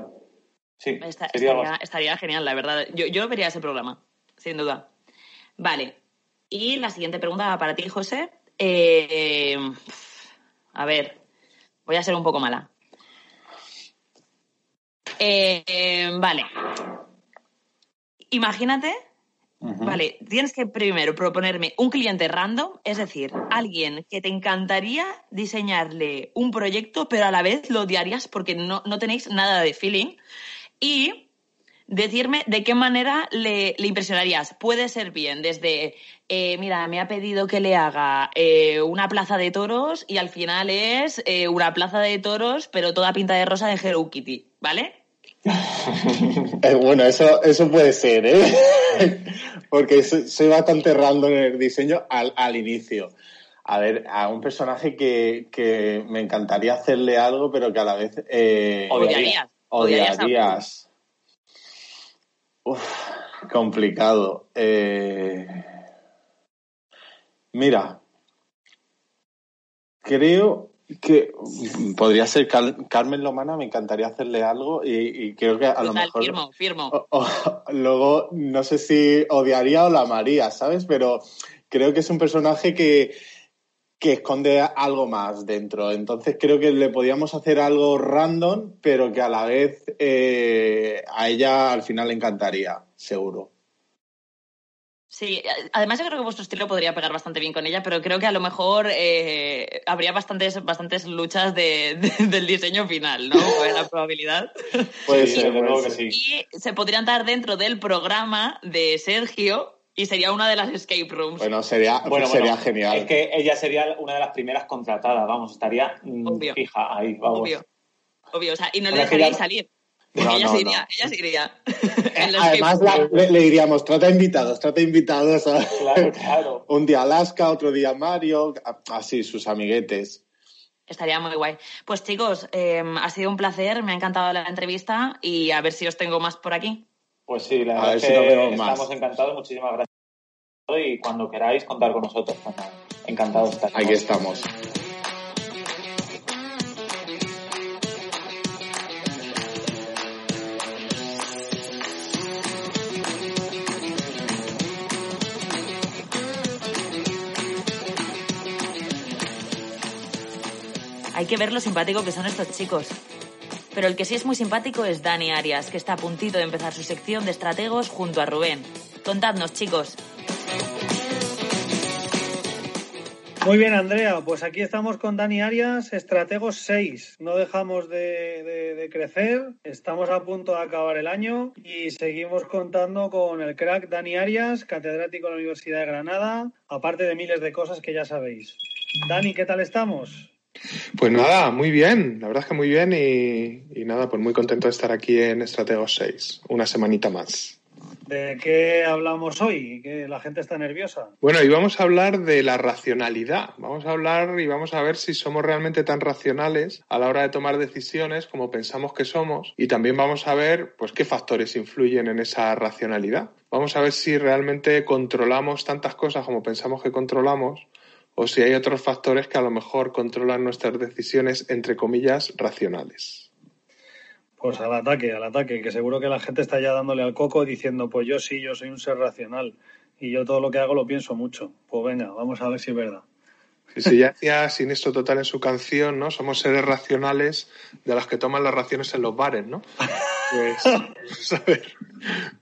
Sí, estaría, genial, la verdad. Yo, yo vería ese programa, sin duda. Vale. Y la siguiente pregunta para ti, José. Eh, a ver, voy a ser un poco mala. Eh, vale. Imagínate Vale, tienes que primero proponerme un cliente random, es decir, alguien que te encantaría diseñarle un proyecto, pero a la vez lo odiarías porque no, tenéis nada de feeling. Y decirme de qué manera le, impresionarías. Puede ser bien desde, eh, mira, me ha pedido que le haga eh, una plaza de toros y al final es eh, una plaza de toros, pero toda pinta de rosa de Hello Kitty, ¿vale? <laughs> bueno, eso, eso puede ser, ¿eh? <laughs> Porque soy, bastante random en el diseño al, inicio. A ver, a un personaje que, me encantaría hacerle algo, pero que a la vez... Eh, odiarías. Uf, complicado. Eh, mira, creo que podría ser Carmen Lomana, me encantaría hacerle algo y, creo que a lo mejor. Firmo, firmo. luego, no sé si odiaría o la amaría, ¿sabes? Pero creo que es un personaje que, que esconde algo más dentro. Entonces creo que le podíamos hacer algo random, pero que a la vez eh, a ella al final le encantaría, seguro. Sí, además yo creo que vuestro estilo podría pegar bastante bien con ella, pero creo que a lo mejor eh, habría bastantes, bastantes luchas de, del diseño final, ¿no? <laughs> la probabilidad. Puede ser, que sí. Y se podrían dar dentro del programa de Sergio y sería una de las escape rooms. Bueno, sería, bueno, sería genial. Es que ella sería una de las primeras contratadas, vamos, estaría mm, fija ahí, vamos. Obvio, obvio, o sea, y no le dejaríais salir ella, se iría, ella se iría. <laughs> Además, le, diríamos, trata invitados, trata invitados. A... Claro, claro. <laughs> Un día Alaska, otro día Mario, así, sus amiguetes. Estaría muy guay. Pues chicos, em, ha sido un placer, me ha encantado la entrevista y a ver si os tengo más por aquí. Pues sí, la verdad es que estamos encantados, muchísimas gracias. Y cuando queráis contar con nosotros, pues encantados de estar. Aquí estamos. Hay que ver lo simpático que son estos chicos. Pero el que sí es muy simpático es Dani Arias, que está a puntito de empezar su sección de estrategos junto a Rubén. Contadnos, chicos. Muy bien, Andrea. Pues aquí estamos con Dani Arias, Estrategos 6. No dejamos de, crecer, estamos a punto de acabar el año y seguimos contando con el crack Dani Arias, catedrático de la Universidad de Granada, aparte de miles de cosas que ya sabéis. Dani, ¿qué tal estamos? Pues nada, muy bien, la verdad es que muy bien y, nada, pues muy contento de estar aquí en Estrategos 6, una semanita más. ¿De qué hablamos hoy? Que la gente está nerviosa. Bueno, y vamos a hablar de la racionalidad. Vamos a hablar y vamos a ver si somos realmente tan racionales a la hora de tomar decisiones como pensamos que somos. Y también vamos a ver, pues, qué factores influyen en esa racionalidad. Vamos a ver si realmente controlamos tantas cosas como pensamos que controlamos o si hay otros factores que a lo mejor controlan nuestras decisiones, entre comillas, racionales. Pues al ataque, al ataque, que seguro que la gente está ya dándole al coco diciendo, pues yo sí, yo soy un ser racional. y yo todo lo que hago lo pienso mucho. Pues venga, vamos a ver si es verdad. Si ya decía Sinistro Total en su canción, ¿no? Somos seres racionales de las que toman las raciones en los bares, ¿no? Pues <laughs> vamos a ver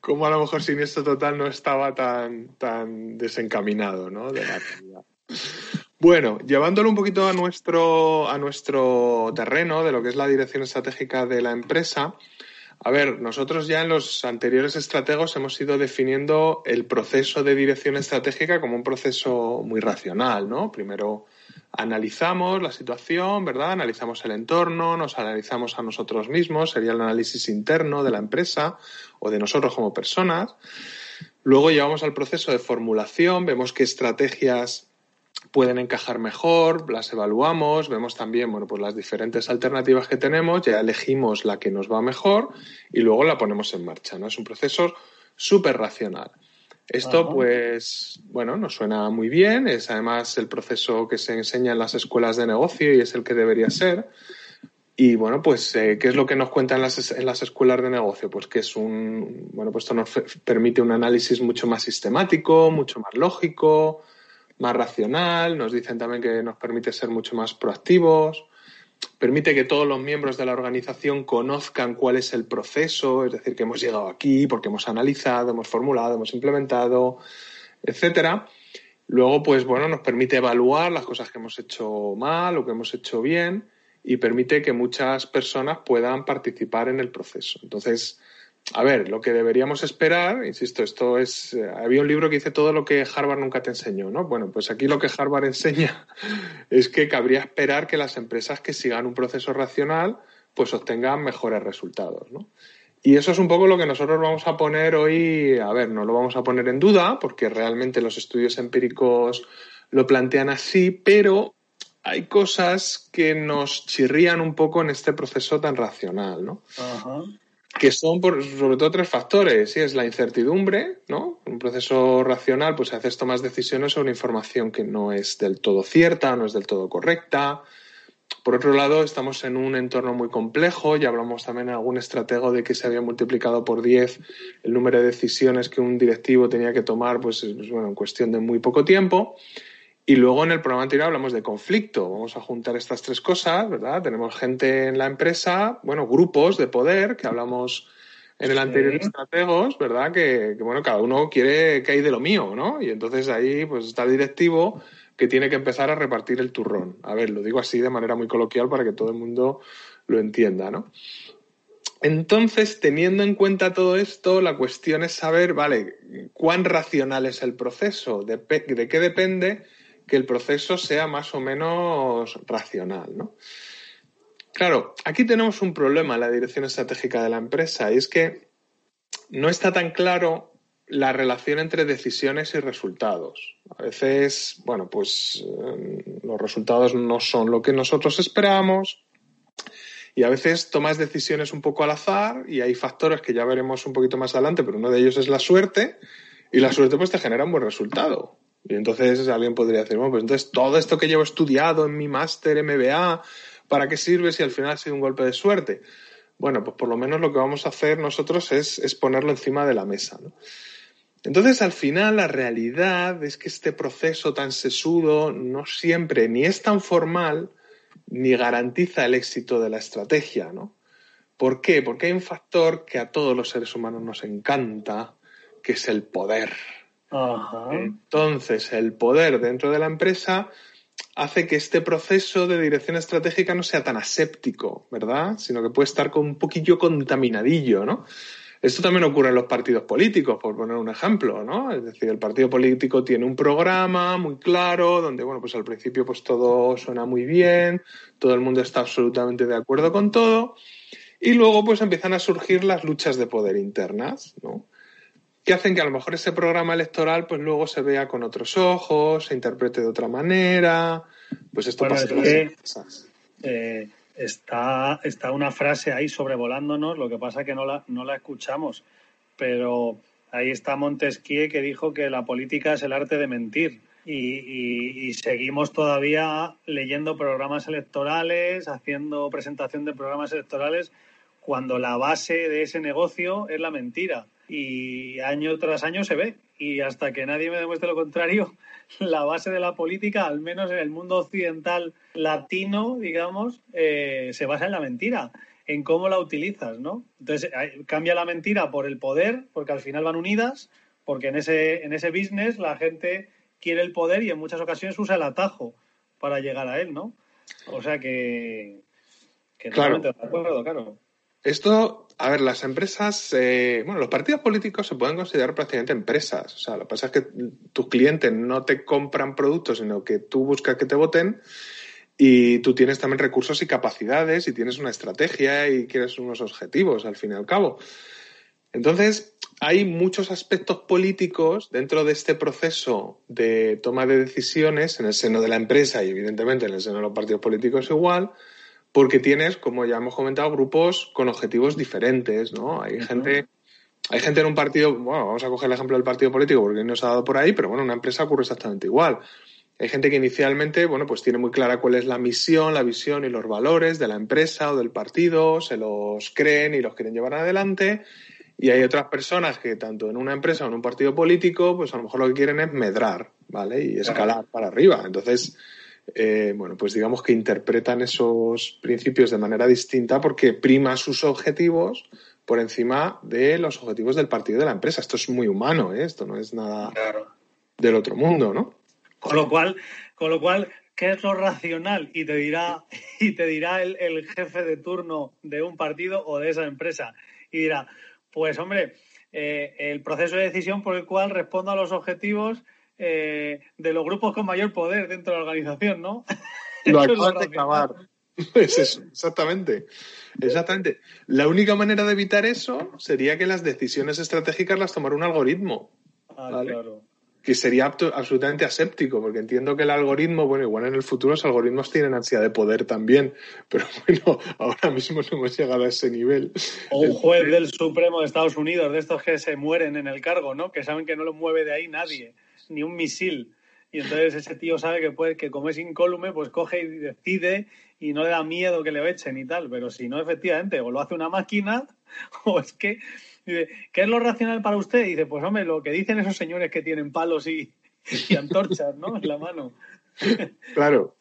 cómo a lo mejor Sinistro Total no estaba tan, tan desencaminado, ¿no? De la realidad. Bueno, llevándolo un poquito a nuestro, a nuestro terreno de lo que es la dirección estratégica de la empresa, a ver, nosotros ya en los anteriores estrategos hemos ido definiendo el proceso de dirección estratégica como un proceso muy racional, ¿no? Primero analizamos la situación, ¿verdad? Analizamos el entorno, nos analizamos a nosotros mismos, sería el análisis interno de la empresa o de nosotros como personas. Luego llevamos al proceso de formulación, vemos qué estrategias pueden encajar mejor, las evaluamos, vemos también bueno, pues las diferentes alternativas que tenemos, ya elegimos la que nos va mejor y luego la ponemos en marcha. ¿no? Es un proceso súper racional. Esto, pues, bueno, nos suena muy bien, es además el proceso que se enseña en las escuelas de negocio y es el que debería ser. Y bueno, pues, eh, ¿qué es lo que nos cuentan las, en las escuelas de negocio? Pues que es un, bueno, pues esto nos permite un análisis mucho más sistemático, mucho más lógico, más racional, nos dicen también que nos permite ser mucho más proactivos, permite que todos los miembros de la organización conozcan cuál es el proceso, es decir, que hemos llegado aquí porque hemos analizado, hemos formulado, hemos implementado, etcétera. Luego, pues bueno, nos permite evaluar las cosas que hemos hecho mal o que hemos hecho bien y permite que muchas personas puedan participar en el proceso. Entonces, a ver, lo que deberíamos esperar, insisto, esto es. Eh, había un libro que dice todo lo que Harvard nunca te enseñó, ¿no? Bueno, pues aquí lo que Harvard enseña <laughs> es que cabría esperar que las empresas que sigan un proceso racional, pues obtengan mejores resultados, ¿no? Y eso es un poco lo que nosotros vamos a poner hoy, a ver, no lo vamos a poner en duda, porque realmente los estudios empíricos lo plantean así, pero hay cosas que nos chirrían un poco en este proceso tan racional, ¿no? Ajá que son por, sobre todo tres factores. Y es la incertidumbre, ¿no? Un proceso racional, pues haces tomas decisiones sobre información que no es del todo cierta, no es del todo correcta. Por otro lado, estamos en un entorno muy complejo, ya hablamos también en algún estratego de que se había multiplicado por 10 el número de decisiones que un directivo tenía que tomar, pues, bueno, en cuestión de muy poco tiempo. Y luego en el programa anterior hablamos de conflicto. Vamos a juntar estas tres cosas, ¿verdad? Tenemos gente en la empresa, bueno, grupos de poder, que hablamos en el anterior estrategos, ¿verdad? Que, bueno, cada uno quiere que hay de lo mío, ¿no? Y entonces ahí pues está el directivo que tiene que empezar a repartir el turrón. A ver, lo digo así de manera muy coloquial para que todo el mundo lo entienda, ¿no? Entonces, teniendo en cuenta todo esto, la cuestión es saber, vale, cuán racional es el proceso, de, de qué depende que el proceso sea más o menos racional, ¿no? Claro, aquí tenemos un problema en la dirección estratégica de la empresa y es que no está tan claro la relación entre decisiones y resultados. A veces, bueno, pues eh, los resultados no son lo que nosotros esperamos y a veces tomas decisiones un poco al azar y hay factores que ya veremos un poquito más adelante, pero uno de ellos es la suerte y la suerte pues te genera un buen resultado. Y entonces alguien podría decir, bueno, pues entonces todo esto que llevo estudiado en mi máster MBA, ¿para qué sirve si al final ha sido un golpe de suerte? Bueno, pues por lo menos lo que vamos a hacer nosotros es, ponerlo encima de la mesa. Entonces, al final, la realidad es que este proceso tan sesudo no siempre ni es tan formal ni garantiza el éxito de la estrategia, ¿no? ¿Por qué? Porque hay un factor que a todos los seres humanos nos encanta, que es el poder. Entonces, el poder dentro de la empresa hace que este proceso de dirección estratégica no sea tan aséptico, ¿verdad? Sino que puede estar con un poquillo contaminadillo, ¿no? Esto también ocurre en los partidos políticos, por poner un ejemplo, ¿no? Es decir, el partido político tiene un programa muy claro, donde, bueno, pues al principio pues todo suena muy bien, todo el mundo está absolutamente de acuerdo con todo, y luego pues empiezan a surgir las luchas de poder internas, ¿no? Que hacen que a lo mejor ese programa electoral pues luego se vea con otros ojos, se interprete de otra manera. Pues esto pasa eh, está, está una frase ahí sobrevolándonos, lo que pasa es que no la, no la escuchamos, pero ahí está Montesquieu que dijo que la política es el arte de mentir. Y, y, seguimos todavía leyendo programas electorales, haciendo presentación de programas electorales, cuando la base de ese negocio es la mentira. Y año tras año se ve. Y hasta que nadie me demuestre lo contrario, <laughs> la base de la política, al menos en el mundo occidental latino, digamos, eh, se basa en la mentira, en cómo la utilizas, ¿no? Entonces, cambia la mentira por el poder, porque al final van unidas, porque en ese, en ese business la gente quiere el poder y en muchas ocasiones usa el atajo para llegar a él, ¿no? O sea que, que claro. de acuerdo, claro. Esto, a ver, las empresas, eh, bueno, los partidos políticos se pueden considerar prácticamente empresas. O sea, lo que pasa es que tus clientes no te compran productos, sino que tú buscas que te voten y tú tienes también recursos y capacidades y tienes una estrategia y quieres unos objetivos, al fin y al cabo. Entonces, hay muchos aspectos políticos dentro de este proceso de toma de decisiones en el seno de la empresa y, evidentemente, en el seno de los partidos políticos igual porque tienes, como ya hemos comentado, grupos con objetivos diferentes, ¿no? Hay gente, hay gente en un partido, bueno, vamos a coger el ejemplo del partido político porque no se ha dado por ahí, pero bueno, en una empresa ocurre exactamente igual. Hay gente que inicialmente, bueno, pues tiene muy clara cuál es la misión, la visión y los valores de la empresa o del partido, se los creen y los quieren llevar adelante. Y hay otras personas que tanto en una empresa o en un partido político, pues a lo mejor lo que quieren es medrar, ¿vale? Y escalar para arriba. Entonces, eh, bueno, pues digamos que interpretan esos principios de manera distinta porque prima sus objetivos por encima de los objetivos del partido de la empresa. Esto es muy humano, ¿eh? esto no es nada claro. del otro mundo, ¿no? Con lo cual, con lo cual, ¿qué es lo racional? Y te dirá, y te dirá el, el jefe de turno de un partido o de esa empresa. Y dirá, pues hombre, eh, el proceso de decisión por el cual respondo a los objetivos eh, de los grupos con mayor poder dentro de la organización, ¿no? <laughs> Lo acabas de acabar. <laughs> Es eso, exactamente. Exactamente. La única manera de evitar eso sería que las decisiones estratégicas las tomara un algoritmo. Ah, ¿vale? claro. Que sería absolutamente aséptico, porque entiendo que el algoritmo, bueno, igual en el futuro los algoritmos tienen ansia de poder también, <laughs> pero bueno, ahora mismo no hemos llegado a ese nivel. O un juez del Supremo de Estados Unidos, de estos que se mueren en el cargo, ¿no? Que saben que no lo mueve de ahí nadie ni un misil. Y entonces ese tío sabe que puede, que como es incólume, pues coge y decide y no le da miedo que le echen y tal. Pero si no, efectivamente, o lo hace una máquina, <laughs> o es que. ¿qué es lo racional para usted? Y dice, pues hombre, lo que dicen esos señores que tienen palos y, y antorchas, ¿no? En la mano. <laughs> Claro,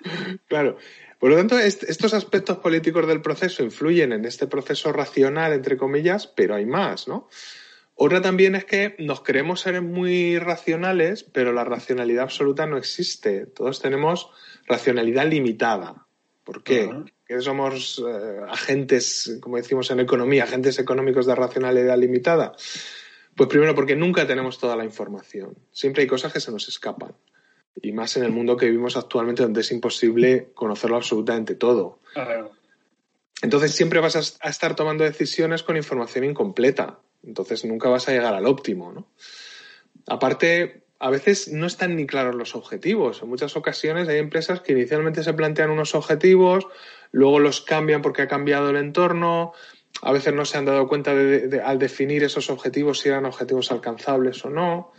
claro. Por lo tanto, est estos aspectos políticos del proceso influyen en este proceso racional, entre comillas, pero hay más, ¿no? Otra también es que nos creemos seres muy racionales, pero la racionalidad absoluta no existe. Todos tenemos racionalidad limitada. ¿Por qué? Uh -huh. Que somos eh, agentes, como decimos en economía, agentes económicos de racionalidad limitada. Pues primero porque nunca tenemos toda la información. Siempre hay cosas que se nos escapan. Y más en el mundo que vivimos actualmente donde es imposible conocerlo absolutamente todo. Uh -huh. Entonces siempre vas a, a estar tomando decisiones con información incompleta. Entonces nunca vas a llegar al óptimo, ¿no? Aparte, a veces no están ni claros los objetivos. En muchas ocasiones hay empresas que inicialmente se plantean unos objetivos, luego los cambian porque ha cambiado el entorno, a veces no se han dado cuenta de, al definir esos objetivos si eran objetivos alcanzables o no.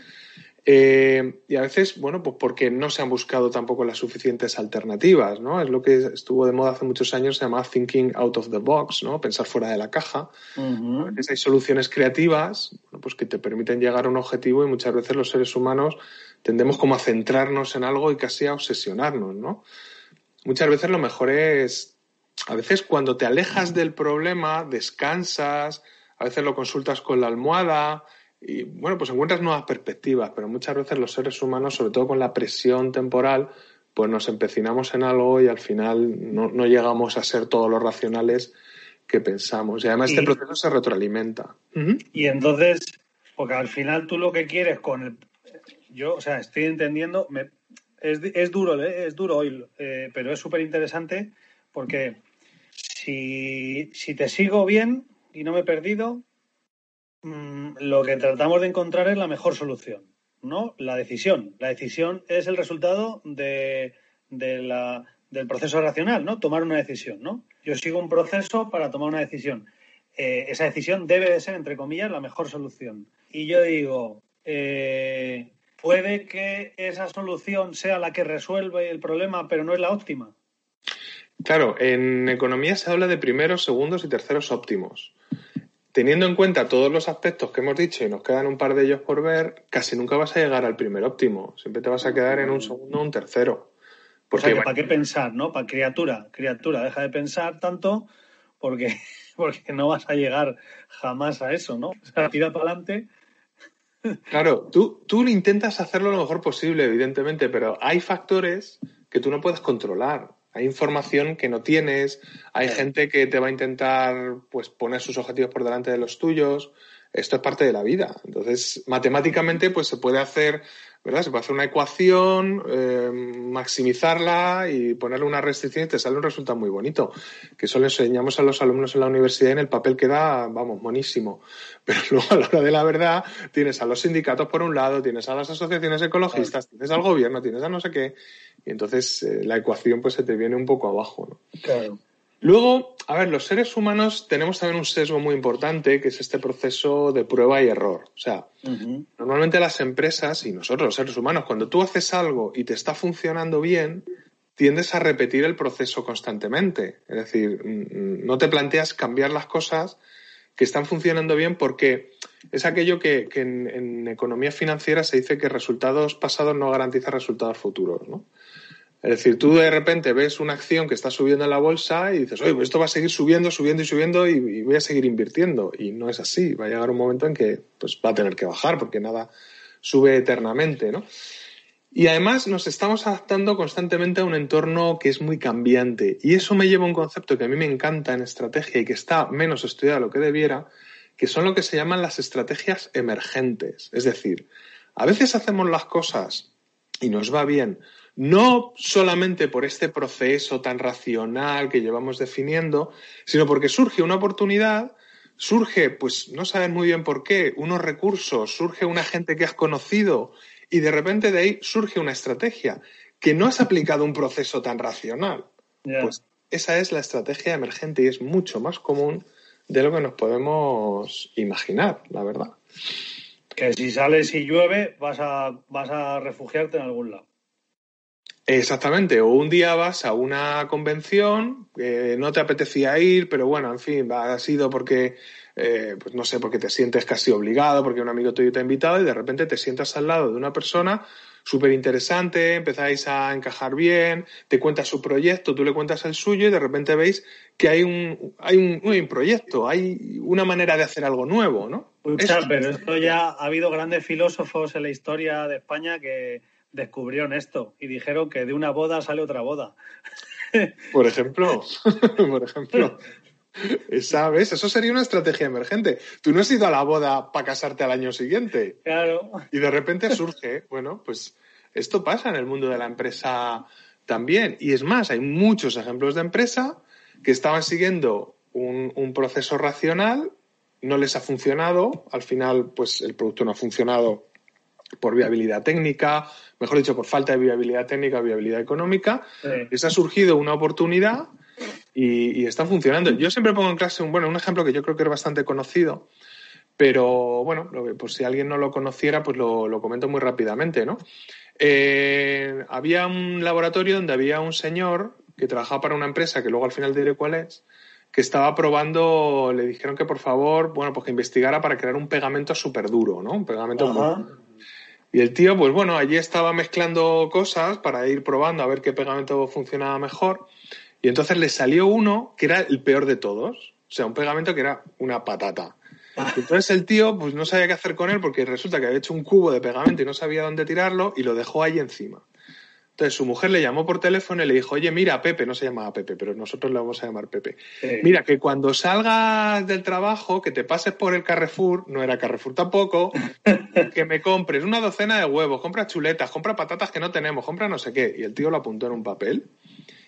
Eh, y a veces, bueno, pues porque no se han buscado tampoco las suficientes alternativas, ¿no? Es lo que estuvo de moda hace muchos años, se llama thinking out of the box, ¿no? Pensar fuera de la caja. Uh -huh. A veces hay soluciones creativas, bueno, pues que te permiten llegar a un objetivo y muchas veces los seres humanos tendemos como a centrarnos en algo y casi a obsesionarnos, ¿no? Muchas veces lo mejor es, a veces cuando te alejas del problema, descansas, a veces lo consultas con la almohada, y bueno, pues encuentras nuevas perspectivas, pero muchas veces los seres humanos, sobre todo con la presión temporal, pues nos empecinamos en algo y al final no, no llegamos a ser todos los racionales que pensamos. Y además y, este proceso se retroalimenta. Uh -huh. Y entonces, porque al final tú lo que quieres con el... Yo, o sea, estoy entendiendo, me, es, es, duro, ¿eh? es duro hoy, eh, pero es súper interesante porque si, si te sigo bien y no me he perdido, Mm, lo que tratamos de encontrar es la mejor solución, ¿no? La decisión. La decisión es el resultado de, del proceso racional, ¿no? Tomar una decisión, ¿no? Yo sigo un proceso para tomar una decisión. Eh, esa decisión debe de ser, entre comillas, la mejor solución. Y yo digo, eh, puede que esa solución sea la que resuelve el problema, pero no es la óptima. Claro, en economía se habla de primeros, segundos y terceros óptimos. Teniendo en cuenta todos los aspectos que hemos dicho y nos quedan un par de ellos por ver, casi nunca vas a llegar al primer óptimo. Siempre te vas a quedar en un segundo o un tercero. Porque, ¿para qué pensar, no? Para criatura, criatura, deja de pensar tanto porque, <laughs> porque no vas a llegar jamás a eso, ¿no? O sea, tira para adelante. Claro, tú, tú intentas hacerlo lo mejor posible, evidentemente, pero hay factores que tú no puedes controlar. Hay información que no tienes, hay gente que te va a intentar pues, poner sus objetivos por delante de los tuyos. Esto es parte de la vida. Entonces, matemáticamente, pues se puede hacer ¿verdad? Se puede hacer una ecuación, eh, maximizarla y ponerle una restricción y te sale un resultado muy bonito. Que eso le enseñamos a los alumnos en la universidad y en el papel queda, vamos, monísimo. <laughs> Pero luego a la hora de la verdad tienes a los sindicatos por un lado, tienes a las asociaciones ecologistas, tienes al gobierno, tienes a no sé qué. Y entonces eh, la ecuación pues se te viene un poco abajo, ¿no? Claro. Luego, a ver, los seres humanos tenemos también un sesgo muy importante, que es este proceso de prueba y error. O sea, normalmente las empresas y nosotros, los seres humanos, cuando tú haces algo y te está funcionando bien, tiendes a repetir el proceso constantemente. Es decir, mm, no te planteas cambiar las cosas que están funcionando bien porque es aquello que, en, en, economía financiera se dice que resultados pasados no garantizan resultados futuros, ¿no? Es decir, tú de repente ves una acción que está subiendo en la bolsa y dices, oye, pues esto va a seguir subiendo, subiendo y subiendo y, voy a seguir invirtiendo. Y no es así. Va a llegar un momento en que pues, va a tener que bajar porque nada sube eternamente, ¿no? Y además nos estamos adaptando constantemente a un entorno que es muy cambiante. Y eso me lleva a un concepto que a mí me encanta en estrategia y que está menos estudiado de lo que debiera, que son lo que se llaman las estrategias emergentes. Es decir, a veces hacemos las cosas y nos va bien no solamente por este proceso tan racional que llevamos definiendo, sino porque surge una oportunidad, surge, pues no saben muy bien por qué, unos recursos, surge una gente que has conocido y de repente de ahí surge una estrategia que no has aplicado un proceso tan racional. Pues esa es la estrategia emergente y es mucho más común de lo que nos podemos imaginar, la verdad. Que si sales y llueve, vas a, vas a refugiarte en algún lado. Exactamente, o un día vas a una convención, no te apetecía ir, pero bueno, en fin, ha sido porque, eh, pues no sé, porque te sientes casi obligado, porque un amigo tuyo te ha invitado y de repente te sientas al lado de una persona súper interesante, empezáis a encajar bien, te cuenta su proyecto, tú le cuentas el suyo y de repente veis que hay un, hay un, proyecto, hay una manera de hacer algo nuevo, ¿no? pero esto ya ha habido grandes filósofos en la historia de España que descubrieron esto y dijeron que de una boda sale otra boda. <laughs> Por ejemplo, <laughs> por ejemplo. ¿Sabes? Eso sería una estrategia emergente. Tú no has ido a la boda para casarte al año siguiente. Claro. Y de repente surge, bueno, pues esto pasa en el mundo de la empresa también. Y es más, hay muchos ejemplos de empresa que estaban siguiendo un, un proceso racional, no les ha funcionado, al final, pues el producto no ha funcionado por viabilidad técnica, mejor dicho, por falta de viabilidad técnica, viabilidad económica, les ha surgido una oportunidad y, está funcionando. Yo siempre pongo en clase un, bueno, un ejemplo que yo creo que es bastante conocido, pero bueno, pues si alguien no lo conociera, pues lo, comento muy rápidamente, ¿no? Eh, había un laboratorio donde había un señor que trabajaba para una empresa, que luego al final diré cuál es, que estaba probando, le dijeron que por favor, bueno, pues que investigara para crear un pegamento súper duro, ¿no? Un pegamento y el tío, pues bueno, allí estaba mezclando cosas para ir probando a ver qué pegamento funcionaba mejor. Y entonces le salió uno que era el peor de todos. O sea, un pegamento que era una patata. Ah. Entonces el tío, pues no sabía qué hacer con él porque resulta que había hecho un cubo de pegamento y no sabía dónde tirarlo y lo dejó ahí encima. Entonces su mujer le llamó por teléfono y le dijo, oye, mira, Pepe, no se llamaba Pepe, pero nosotros le vamos a llamar Pepe. Mira, que cuando salgas del trabajo, que te pases por el Carrefour, no era Carrefour tampoco, <laughs> que me compres una docena de huevos, compra chuletas, compra patatas que no tenemos, compra no sé qué. Y el tío lo apuntó en un papel.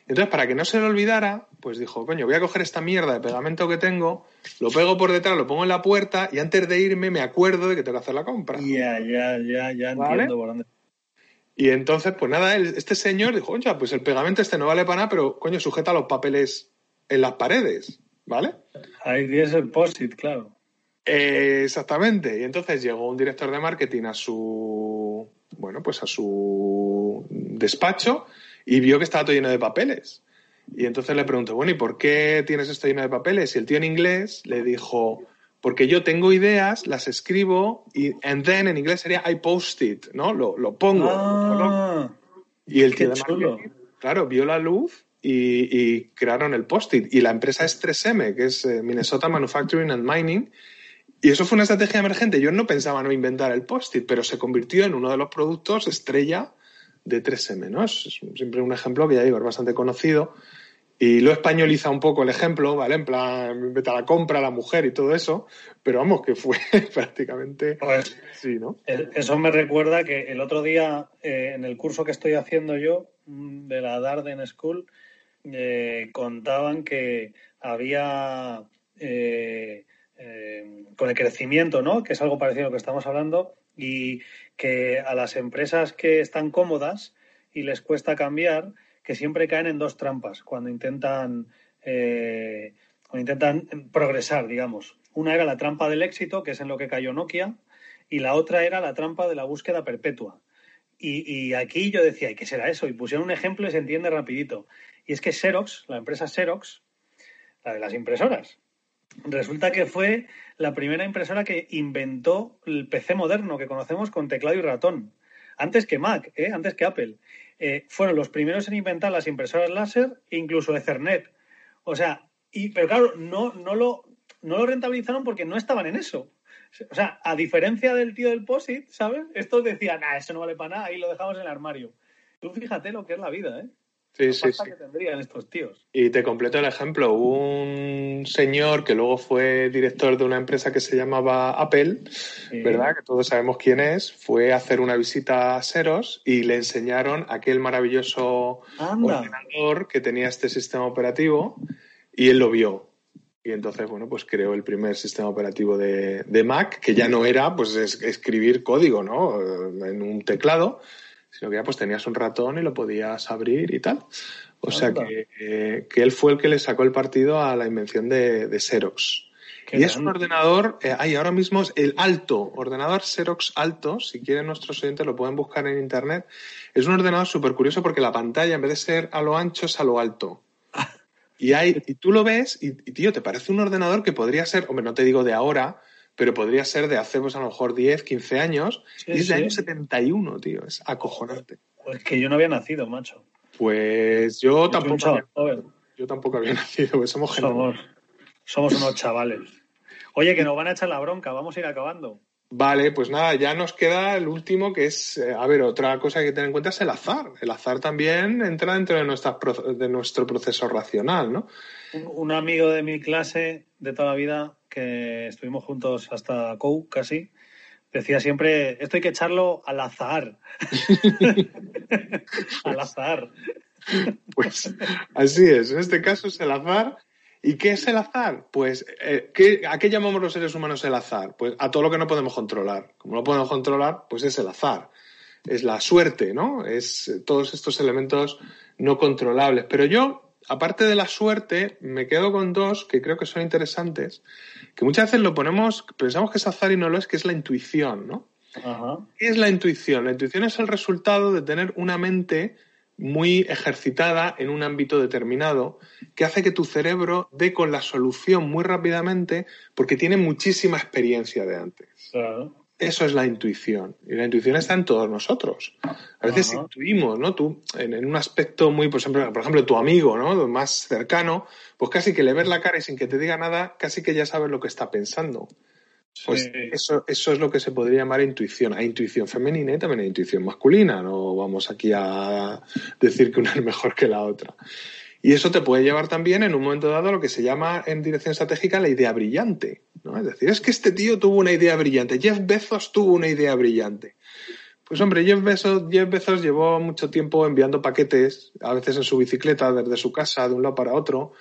Entonces, para que no se le olvidara, pues dijo, coño, voy a coger esta mierda de pegamento que tengo, lo pego por detrás, lo pongo en la puerta y antes de irme me acuerdo de que tengo que hacer la compra. Ya, ya, ya, ya entiendo por dónde y entonces, pues nada, este señor dijo, oye, pues el pegamento este no vale para nada, pero coño, sujeta los papeles en las paredes, ¿vale? Ahí tienes el post-it, claro. Eh, exactamente. Y entonces llegó un director de marketing a su, bueno, pues a su despacho y vio que estaba todo lleno de papeles. Y entonces le preguntó, bueno, ¿y por qué tienes esto lleno de papeles? Y el tío en inglés le dijo, Porque yo tengo ideas, las escribo y and then en inglés sería I post it, ¿no? Lo, lo pongo. Ah, y el tío de claro, vio la luz y, y crearon el post-it. Y la empresa es 3M, que es eh, Minnesota Manufacturing and Mining. Y eso fue una estrategia emergente. Yo no pensaba no inventar el post-it, pero se convirtió en uno de los productos estrella de 3M, ¿no? Es, es siempre un ejemplo que ya digo, es bastante conocido. Y lo españoliza un poco el ejemplo, ¿vale? En plan, vete a la compra, la mujer y todo eso. Pero vamos, que fue <laughs> prácticamente Pues, sí, ¿no? Eso me recuerda que el otro día, eh, en el curso que estoy haciendo yo, mm, de la Darden School, eh, contaban que había, eh, con el crecimiento, ¿no? Que es algo parecido a lo que estamos hablando, y que a las empresas que están cómodas y les cuesta cambiar, que siempre caen en dos trampas cuando intentan, eh, cuando intentan progresar, digamos. Una era la trampa del éxito, que es en lo que cayó Nokia, y la otra era la trampa de la búsqueda perpetua. Y, y aquí yo decía, ¿y qué será eso? Y pusieron un ejemplo y se entiende rapidito. Y es que Xerox, la empresa Xerox, la de las impresoras, resulta que fue la primera impresora que inventó el PC moderno que conocemos con teclado y ratón. Antes que Mac, ¿eh? antes que Apple. Eh, fueron los primeros en inventar las impresoras láser incluso Ethernet. O sea, y, pero claro, no, no, lo, no lo rentabilizaron porque no estaban en eso. O sea, a diferencia del tío del POSIT, ¿sabes? Estos decían, ah, eso no vale para nada, ahí lo dejamos en el armario. Tú fíjate lo que es la vida, ¿eh? Sí, La sí, pasta sí. que tendrían estos tíos. Y te completo el ejemplo. Un señor que luego fue director de una empresa que se llamaba Apple, Sí. ¿verdad? Que todos sabemos quién es. Fue a hacer una visita a Seros y le enseñaron aquel maravilloso Anda. ordenador que tenía este sistema operativo y él lo vio. Y entonces, bueno, pues creó el primer sistema operativo de, de Mac, que ya no era pues es- escribir código, ¿no? En un teclado, sino que ya pues tenías un ratón y lo podías abrir y tal. O sea que, eh, que él fue el que le sacó el partido a la invención de, de Xerox. Qué y es un ordenador, eh, hay ahora mismo es el alto, ordenador Xerox alto, si quieren nuestros oyentes lo pueden buscar en internet. Es un ordenador súper curioso porque la pantalla en vez de ser a lo ancho es a lo alto. Y, hay, y tú lo ves y, y, tío, te parece un ordenador que podría ser, hombre, no te digo de ahora, pero podría ser de hace pues a lo mejor 10, 15 años. Sí, y es de sí. año 71, tío, es acojonante. Pues que yo no había nacido, macho. Pues yo tampoco, había, yo tampoco había <laughs> nacido, porque somos. Somos, somos unos chavales. Oye, que nos van a echar la bronca, vamos a ir acabando. Vale, pues nada, ya nos queda el último que es, eh, a ver, otra cosa que hay que tener en cuenta es el azar. El azar también entra dentro de, nuestras pro- de nuestro proceso racional, ¿no? Un, un amigo de mi clase de toda la vida, que estuvimos juntos hasta COU casi, decía siempre, esto hay que echarlo al azar. <laughs> <laughs> al azar. Pues así es, en este caso es el azar. ¿Y qué es el azar? Pues, eh, ¿qué- ¿a qué llamamos los seres humanos el azar? Pues a todo lo que no podemos controlar. Como no podemos controlar, pues es el azar. Es la suerte, ¿no? Es eh, todos estos elementos no controlables. Pero yo, aparte de la suerte, me quedo con dos que creo que son interesantes, que muchas veces lo ponemos, pensamos que es azar y no lo es, que es la intuición, ¿no? Ajá. ¿Qué es la intuición? La intuición es el resultado de tener una mente muy ejercitada en un ámbito determinado que hace que tu cerebro dé con la solución muy rápidamente porque tiene muchísima experiencia de antes. Claro. Eso es la intuición. Y la intuición está en todos nosotros. A veces Ajá. intuimos, ¿no? Tú, en, en un aspecto muy, por ejemplo, por ejemplo, tu amigo, ¿no? Más cercano, pues casi que le ves la cara y sin que te diga nada, casi que ya sabes lo que está pensando. Pues Sí. eso, eso es lo que se podría llamar intuición. Hay intuición femenina y también hay intuición masculina. No vamos aquí a decir que una es mejor que la otra. Y eso te puede llevar también en un momento dado a lo que se llama en dirección estratégica la idea brillante. ¿no? Es decir, es que este tío tuvo una idea brillante. Jeff Bezos tuvo una idea brillante. Pues hombre, Jeff Bezos, Jeff Bezos llevó mucho tiempo enviando paquetes, a veces en su bicicleta, desde su casa, de un lado para otro.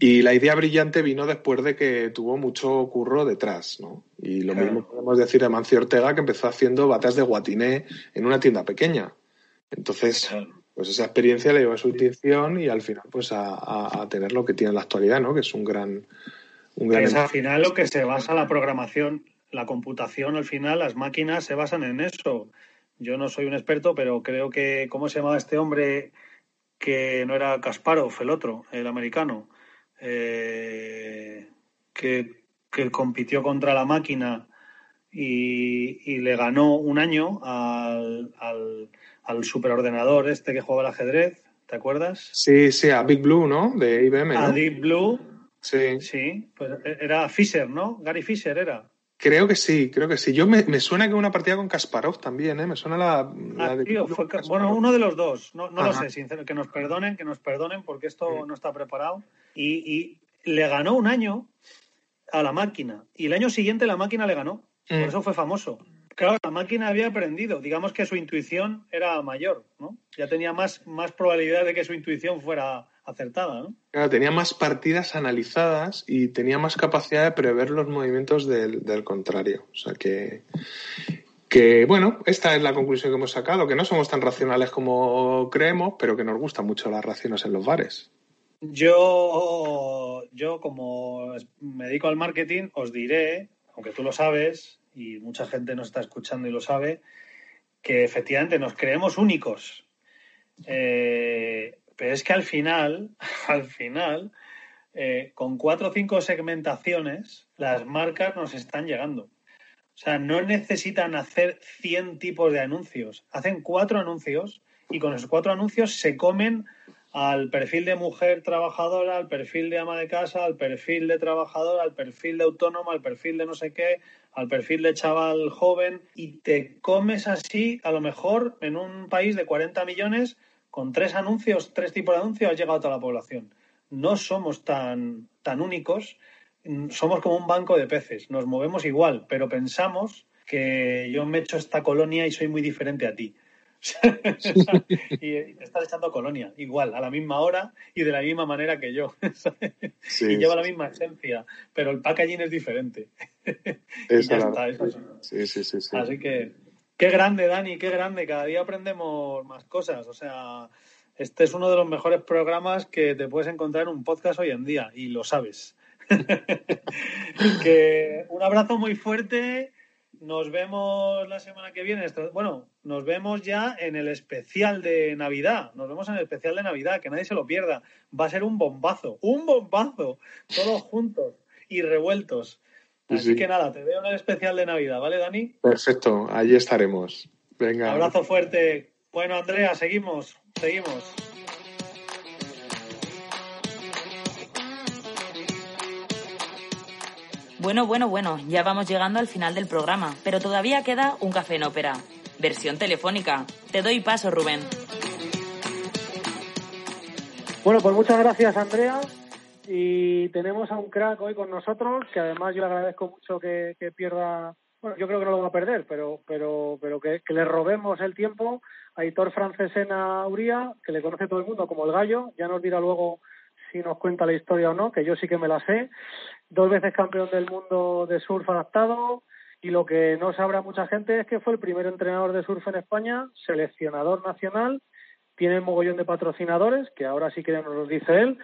Y la idea brillante vino después de que tuvo mucho curro detrás, ¿no? Y lo Claro. mismo podemos decir de Mancio Ortega, que empezó haciendo batas de guatiné en una tienda pequeña. Entonces, Claro. pues esa experiencia le llevó a su intención y al final, pues a, a- a tener lo que tiene en la actualidad, ¿no? Que es un gran, un gran Es al final lo que se basa la programación, la computación, al final las máquinas se basan en eso. Yo no soy un experto, pero creo que, ¿cómo se llamaba este hombre que no era Kasparov, el otro, el americano? Eh, que que compitió contra la máquina y, le ganó un año al, al, superordenador este que jugaba el ajedrez, ¿te acuerdas? Sí, sí, a Big Blue, ¿no? De IBM. A Big Blue. Sí. Sí, pues era Fisher, ¿no? Gary Fisher era. Creo que sí, creo que sí. Yo me, suena que una partida con Kasparov también, ¿eh? Me suena la, ah, de Bueno, uno de los dos. No, no lo sé, sincero. Que nos perdonen, que nos perdonen porque esto no está preparado. Y, le ganó un año a la máquina. Y el año siguiente la máquina le ganó. Por mm. eso fue famoso. Claro, la máquina había aprendido. Digamos que su intuición era mayor, ¿no? Ya tenía más, más probabilidad de que su intuición fuera acertada, ¿no? Claro, tenía más partidas analizadas y tenía más capacidad de prever los movimientos del, contrario. O sea que, que, bueno, esta es la conclusión que hemos sacado, que no somos tan racionales como creemos, pero que nos gustan mucho las raciones en los bares. Yo, yo como me dedico al marketing, os diré, aunque tú lo sabes y mucha gente nos está escuchando y lo sabe, que efectivamente nos creemos únicos. Eh, pero es que al final, <laughs> al final, eh, con cuatro o cinco segmentaciones, las marcas nos están llegando. O sea, no necesitan hacer 100 tipos de anuncios. Hacen cuatro anuncios y con esos cuatro anuncios se comen al perfil de mujer trabajadora, al perfil de ama de casa, al perfil de trabajador, al perfil de autónoma, al perfil de no sé qué, al perfil de chaval joven y te comes así, a lo mejor en un país de 40 millones, con tres anuncios, tres tipos de anuncios, ha llegado a toda la población. No somos tan, tan únicos, somos como un banco de peces, nos movemos igual, pero pensamos que yo me echo esta colonia y soy muy diferente a ti. <laughs> y te estás echando colonia, igual, a la misma hora y de la misma manera que yo. <laughs> y lleva la misma esencia, pero el packaging es diferente. <laughs> y ya está, eso sí, sí, sí. Así que Qué grande, Dani, qué grande. Cada día aprendemos más cosas. O sea, este es uno de los mejores programas que te puedes encontrar en un podcast hoy en día y lo sabes. <laughs> que un abrazo muy fuerte. Nos vemos la semana que viene. Bueno, nos vemos ya en el especial de Navidad. Nos vemos en el especial de Navidad, que nadie se lo pierda. Va a ser un bombazo, un bombazo. Todos juntos y revueltos. Así que nada, te veo en el especial de Navidad, ¿vale, Dani? Perfecto, allí estaremos. Venga. Abrazo fuerte. Bueno, Andrea, seguimos, seguimos. Bueno, bueno, bueno, ya vamos llegando al final del programa, pero todavía queda un café en ópera. Versión telefónica. Te doy paso, Rubén. Bueno, pues muchas gracias, Andrea. Y tenemos a un crack hoy con nosotros, que además yo le agradezco mucho que, pierda, bueno, yo creo que no lo va a perder, pero, pero, pero que, le robemos el tiempo a Hitor Francesena Uría, que le conoce todo el mundo como el gallo, ya nos dirá luego si nos cuenta la historia o no, que yo sí que me la sé, dos veces campeón del mundo de surf adaptado, y lo que no sabrá mucha gente es que fue el primer entrenador de surf en España, seleccionador nacional, tiene un mogollón de patrocinadores, que ahora sí que nos los dice él,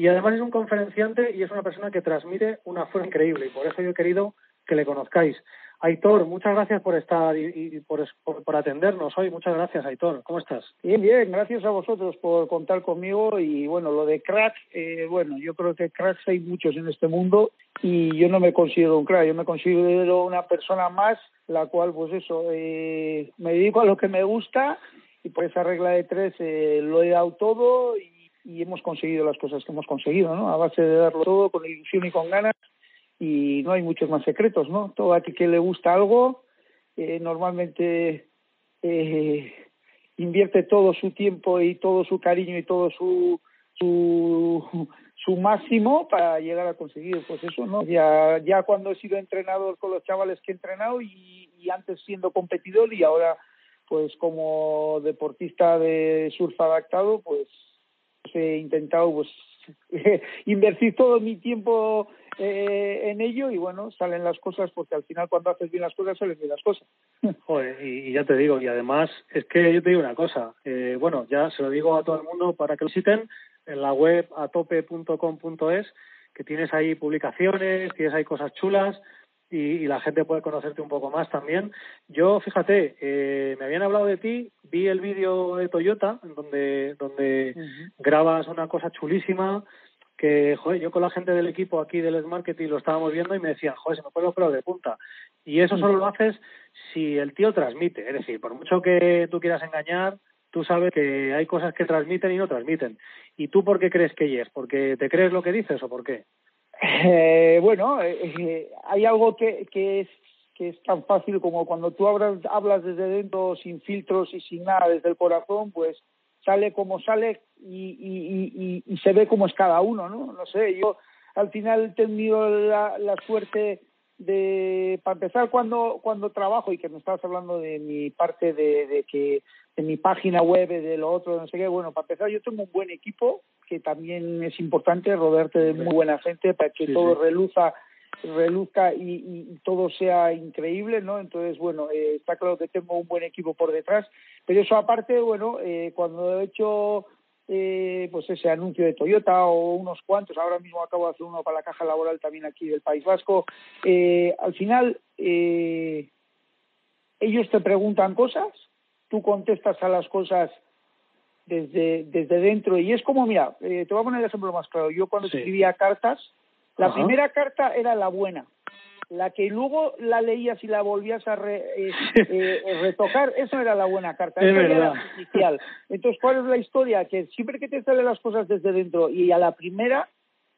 y además es un conferenciante y es una persona que transmite una fuerza increíble y por eso yo he querido que le conozcáis. Aitor, muchas gracias por estar y, por, por, atendernos hoy. Muchas gracias, Aitor. ¿Cómo estás? Bien, bien. Gracias a vosotros por contar conmigo. Y bueno, lo de crack, eh, bueno, yo creo que cracks hay muchos en este mundo y yo no me considero un crack. Yo me considero una persona más, la cual, pues eso, eh, me dedico a lo que me gusta y por esa regla de tres eh, lo he dado todo y y hemos conseguido las cosas que hemos conseguido, ¿no? A base de darlo todo con ilusión y con ganas y no hay muchos más secretos, ¿no? Todo a ti que le gusta algo, eh, normalmente eh, invierte todo su tiempo y todo su cariño y todo su, su, su máximo para llegar a conseguir pues eso, ¿no? Ya, ya cuando he sido entrenador con los chavales que he entrenado y, y antes siendo competidor y ahora pues como deportista de surf adaptado, pues he intentado pues <laughs> invertir todo mi tiempo eh, en ello y bueno, salen las cosas porque al final cuando haces bien las cosas salen bien las cosas. <laughs> Joder, y, ya te digo, y además es que yo te digo una cosa, eh, bueno, ya se lo digo a todo el mundo para que lo visiten en la web atope.com.es, que tienes ahí publicaciones, tienes ahí cosas chulas, y, la gente puede conocerte un poco más también. Yo, fíjate, eh, me habían hablado de ti, vi el vídeo de Toyota, donde, donde grabas una cosa chulísima, que, joder, yo con la gente del equipo aquí del Marketing lo estábamos viendo y me decían, joder, se me ponen los pelos de punta. Y eso solo lo haces si el tío transmite. Es decir, por mucho que tú quieras engañar, tú sabes que hay cosas que transmiten y no transmiten. ¿Y tú por qué crees que es? ¿Porque te crees lo que dices o por qué? Eh, bueno, eh, eh, hay algo que, que, es, que es tan fácil como cuando tú hablas, hablas desde dentro sin filtros y sin nada desde el corazón, pues sale como sale y, y, y, y se ve como es cada uno, ¿no? No sé, yo al final he tenido la, suerte de, para empezar, cuando, cuando trabajo y que me estabas hablando de mi parte de, de que en mi página web, de lo otro, no sé qué, bueno, para empezar, yo tengo un buen equipo, que también es importante rodearte de muy buena gente para que todo reluza reluzca y, y, todo sea increíble, ¿no? Entonces, bueno, eh, está claro que tengo un buen equipo por detrás, pero eso aparte, bueno, eh, cuando he hecho eh, pues ese anuncio de Toyota o unos cuantos, ahora mismo acabo de hacer uno para la caja laboral también aquí del País Vasco, eh, al final eh, ellos te preguntan cosas, tú contestas a las cosas desde, desde dentro y es como, mira, eh, te voy a poner el ejemplo más claro, yo cuando escribía cartas, la primera carta era la buena, la que luego la leías y la volvías a re, eh, <laughs> eh, retocar, eso era la buena carta, es verdad. era la oficial. Entonces, ¿cuál es la historia? Que siempre que te salen las cosas desde dentro y a la primera,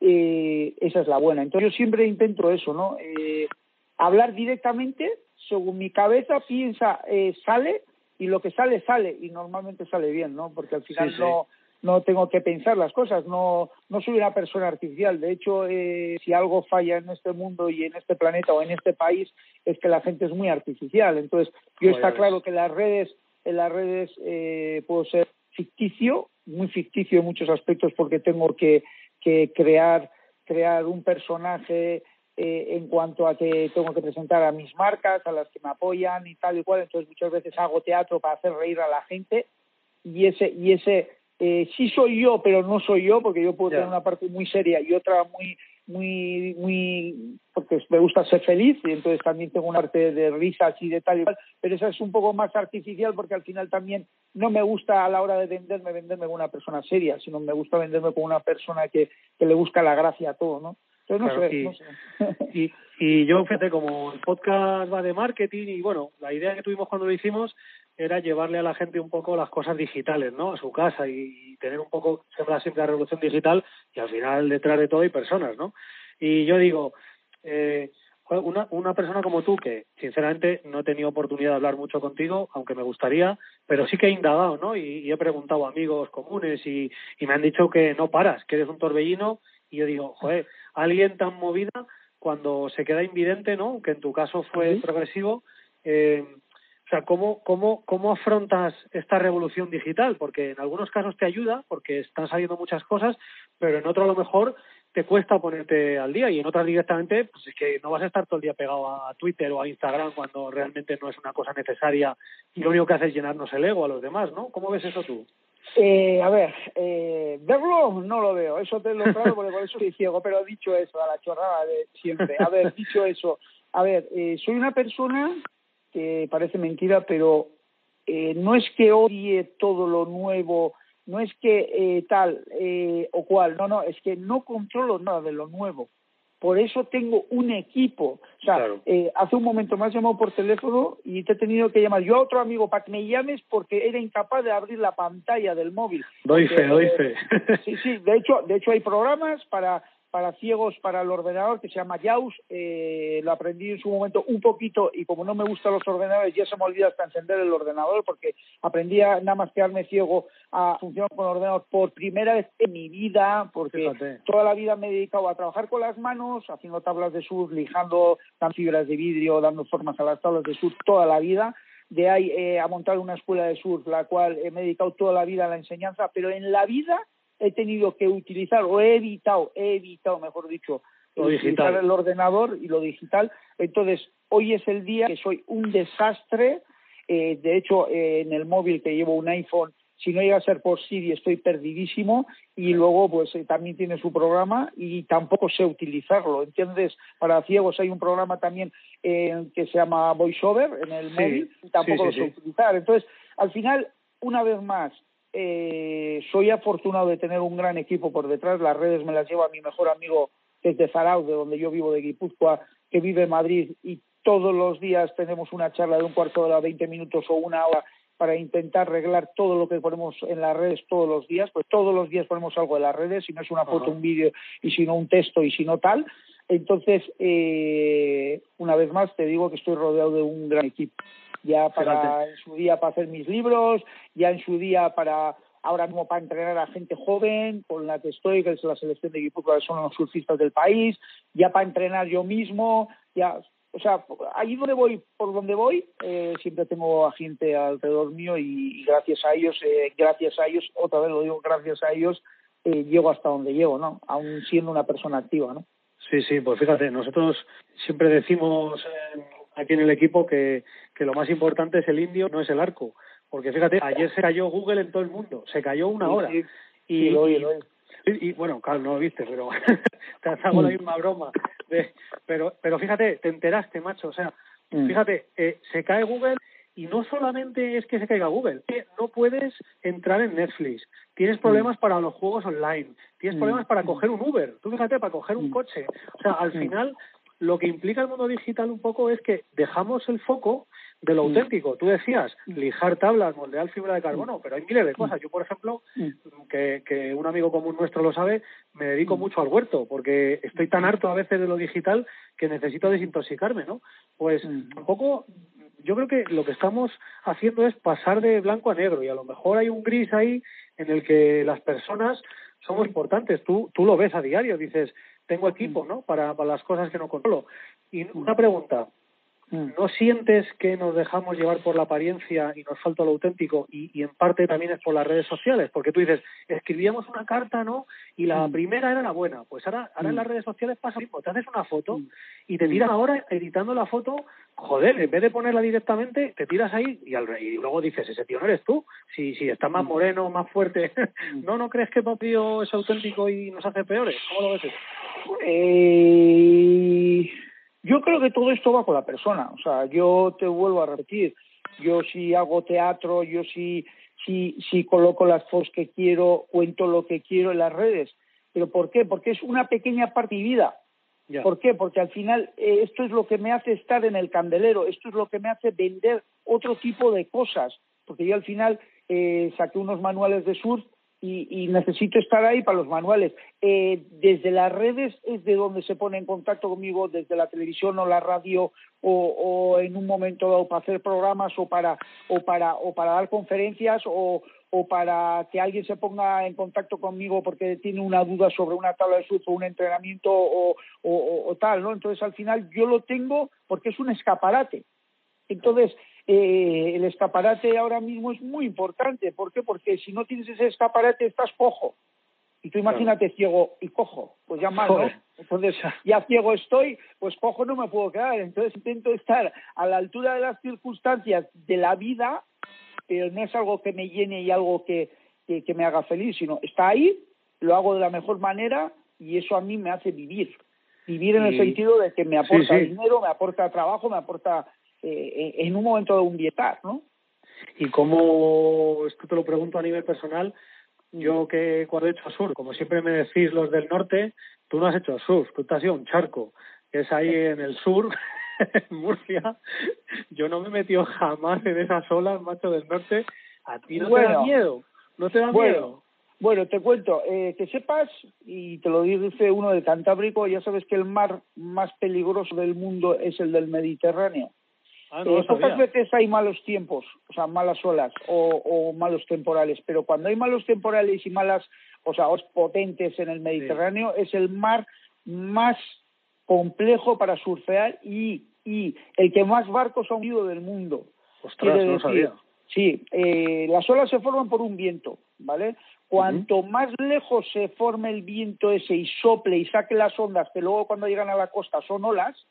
eh, esa es la buena. Entonces, yo siempre intento eso, ¿no? Eh, hablar directamente, según mi cabeza piensa, eh, sale, y lo que sale, sale, y normalmente sale bien, ¿no? Porque al final Sí, sí. no no tengo que pensar las cosas, no, no soy una persona artificial. De hecho, eh, si algo falla en este mundo y en este planeta o en este país, es que la gente es muy artificial. Entonces, yo está claro que las redes, en las redes eh, puedo ser ficticio, muy ficticio en muchos aspectos porque tengo que, que crear, crear un personaje eh, en cuanto a que tengo que presentar a mis marcas, a las que me apoyan y tal y cual. Entonces, muchas veces hago teatro para hacer reír a la gente y ese, y ese eh, sí soy yo, pero no soy yo, porque yo puedo tener una parte muy seria y otra muy, muy, muy, porque me gusta ser feliz y entonces también tengo una parte de risas y de tal y cual, pero esa es un poco más artificial porque al final también no me gusta a la hora de venderme, venderme como una persona seria, sino me gusta venderme como una persona que, que le busca la gracia a todo, ¿no? Entonces, no Claro, sé, y- no sé. Y, y yo, fíjate, como el podcast va de marketing y bueno, la idea que tuvimos cuando lo hicimos era llevarle a la gente un poco las cosas digitales, ¿no? A su casa y, y tener un poco, siempre la revolución digital y al final detrás de todo hay personas, ¿no? Y yo digo, eh, una, una persona como tú que sinceramente no he tenido oportunidad de hablar mucho contigo, aunque me gustaría, pero sí que he indagado, ¿no? Y, y he preguntado a amigos comunes y, y me han dicho que no paras, que eres un torbellino y yo digo, joder, alguien tan movida cuando se queda invidente, ¿no? Que en tu caso fue progresivo. Eh, o sea, ¿cómo, cómo, ¿cómo afrontas esta revolución digital? Porque en algunos casos te ayuda, porque están saliendo muchas cosas, pero en otro a lo mejor te cuesta ponerte al día y en otras directamente, pues es que no vas a estar todo el día pegado a Twitter o a Instagram cuando realmente no es una cosa necesaria y lo único que hace es llenarnos el ego a los demás, ¿no? ¿Cómo ves eso tú? Eh, a ver, eh, verlo no lo veo, eso te lo claro, porque por eso soy ciego, pero dicho eso, a la chorrada de siempre. A ver, dicho eso, a ver, eh, soy una persona que parece mentira, pero eh, no es que odie todo lo nuevo, no es que eh, tal eh, o cual, no, no, es que no controlo nada de lo nuevo. Por eso tengo un equipo. O sea, Claro. eh, hace un momento me has llamado por teléfono y te he tenido que llamar yo a otro amigo para que me llames porque era incapaz de abrir la pantalla del móvil. Doy fe, doy eh, fe. Sí, sí, de hecho, de hecho hay programas para para ciegos para el ordenador que se llama JAWS, eh, lo aprendí en su momento un poquito y como no me gustan los ordenadores ya se me olvida hasta encender el ordenador porque aprendí a nada más quedarme ciego a funcionar con el ordenador por primera vez en mi vida porque Fíjate. toda la vida me he dedicado a trabajar con las manos, haciendo tablas de surf, lijando dando fibras de vidrio, dando formas a las tablas de surf toda la vida de ahí eh, a montar una escuela de surf, la cual eh, me he dedicado toda la vida a la enseñanza, pero en la vida he tenido que utilizar, o he evitado, he evitado, mejor dicho, Lo utilizar digital. el ordenador y lo digital. Entonces, hoy es el día que soy un desastre. Eh, de hecho, eh, en el móvil que llevo un iPhone, si no llega a ser por Siri, estoy perdidísimo. Y luego, pues eh, también tiene su programa y tampoco sé utilizarlo. ¿Entiendes? Para ciegos hay un programa también eh, que se llama VoiceOver en el Sí, móvil y tampoco sí, lo sé utilizar. Entonces, al final, una vez más, eh, soy afortunado de tener un gran equipo por detrás. Las redes me las lleva mi mejor amigo desde Zarauz, de donde yo vivo, de Guipúzcoa, que vive en Madrid y todos los días tenemos una charla de un cuarto de hora, 20 minutos o una hora para intentar arreglar todo lo que ponemos en las redes todos los días, pues todos los días ponemos algo en las redes, si no es una foto, un vídeo y si no un texto y si no tal. Entonces, eh, una vez más te digo que estoy rodeado de un gran equipo. Ya para en su día para hacer mis libros, ya en su día para ahora mismo para entrenar a gente joven, con la que estoy, que es la selección de equipo que son los surfistas del país, ya para entrenar yo mismo, ya o sea, allí donde voy, por donde voy, eh, siempre tengo a gente alrededor mío y, gracias a ellos, eh, gracias a ellos, otra vez lo digo, gracias a ellos, eh, llego hasta donde llego, ¿no? Aún siendo una persona activa, ¿no? Sí, sí, pues fíjate, nosotros siempre decimos aquí en el equipo que, que lo más importante es el indio, no es el arco. Porque fíjate, ayer se cayó Google en todo el mundo, se cayó una hora. y, lo oí, lo y, bueno, claro, no lo viste, pero <laughs> te hago la mm. misma broma. pero, pero fíjate, te enteraste, macho. O sea, mm. fíjate, eh, se cae Google y no solamente es que se caiga Google, que no puedes entrar en Netflix, tienes mm. problemas para los juegos online, tienes problemas para coger un Uber, tú fíjate, para coger un coche. O sea, al final lo que implica el mundo digital un poco es que dejamos el foco de lo mm. auténtico. Tú decías, mm. lijar tablas, moldear fibra de carbono, pero hay miles de cosas. Yo, por ejemplo, que, que un amigo común nuestro lo sabe, me dedico mucho al huerto, porque estoy tan harto a veces de lo digital que necesito desintoxicarme, ¿no? Pues un poco yo creo que lo que estamos haciendo es pasar de blanco a negro y a lo mejor hay un gris ahí en el que las personas somos importantes. Tú, tú lo ves a diario, dices, tengo equipo, ¿no? Para, para las cosas que no controlo. Y una pregunta, Mm. ¿No sientes que nos dejamos llevar por la apariencia y nos falta lo auténtico? Y, en parte también es por las redes sociales, porque tú dices, escribíamos una carta, ¿no? Y la mm. primera era la buena. Pues ahora, ahora en mm. las redes sociales pasa lo mismo. Te haces una foto y te tiras ahora editando la foto, joder, en vez de ponerla directamente, te tiras ahí y, al, y luego dices, ese tío no eres tú. Si, si está más moreno, más fuerte, <laughs> ¿no no crees que tío es auténtico y nos hace peores? ¿Cómo lo ves? Eh yo creo que todo esto va con la persona. O sea, yo te vuelvo a repetir, yo si hago teatro, yo si, si, si coloco las fotos que quiero, cuento lo que quiero en las redes. ¿Pero por qué? Porque es una pequeña parte de mi vida. ¿Por qué? Porque al final eh, esto es lo que me hace estar en el candelero, esto es lo que me hace vender otro tipo de cosas. Porque yo al final eh, saqué unos manuales de surf y, necesito estar ahí para los manuales. Eh, desde las redes es de donde se pone en contacto conmigo, desde la televisión o la radio o, en un momento dado para hacer programas o para, o para, o para dar conferencias o, o para que alguien se ponga en contacto conmigo porque tiene una duda sobre una tabla de surf o un entrenamiento o, o, tal, ¿no? Entonces al final yo lo tengo porque es un escaparate. Entonces, eh, el escaparate ahora mismo es muy importante. ¿Por qué? Porque si no tienes ese escaparate estás cojo. Y tú imagínate ciego y cojo, pues ya mal, ¿no? Entonces, <laughs> ya ciego estoy, pues cojo no me puedo quedar. Entonces intento estar a la altura de las circunstancias de la vida, pero no es algo que me llene y algo que, que, me haga feliz, sino está ahí, lo hago de la mejor manera y eso a mí me hace vivir. Vivir en el sentido de que me aporta dinero, me aporta trabajo, me aporta eh, en un momento de un bietar, ¿no? Y como esto te lo pregunto a nivel personal, yo que cuando he hecho sur, como siempre me decís los del norte, tú no has hecho sur, tú te has ido un charco, que es ahí en el sur, <laughs> en Murcia. Yo no me he metido jamás en esas olas, macho del norte. ¿A ti no te da miedo? ¿No te da miedo? Bueno, te cuento, eh, que sepas, y te lo dice uno del Cantábrico, ya sabes que el mar más peligroso del mundo es el del Mediterráneo. Ah, eh, pocas veces hay malos tiempos, o sea, malas olas o, malos temporales, pero cuando hay malos temporales y malas, o sea, potentes en el Mediterráneo, es el mar más complejo para surfear y, y el que más barcos ha hundido del mundo. Ostras, no sabía. Sí, eh, las olas se forman por un viento, ¿vale? Cuanto más lejos se forme el viento ese y sople y saque las ondas, que luego cuando llegan a la costa son olas,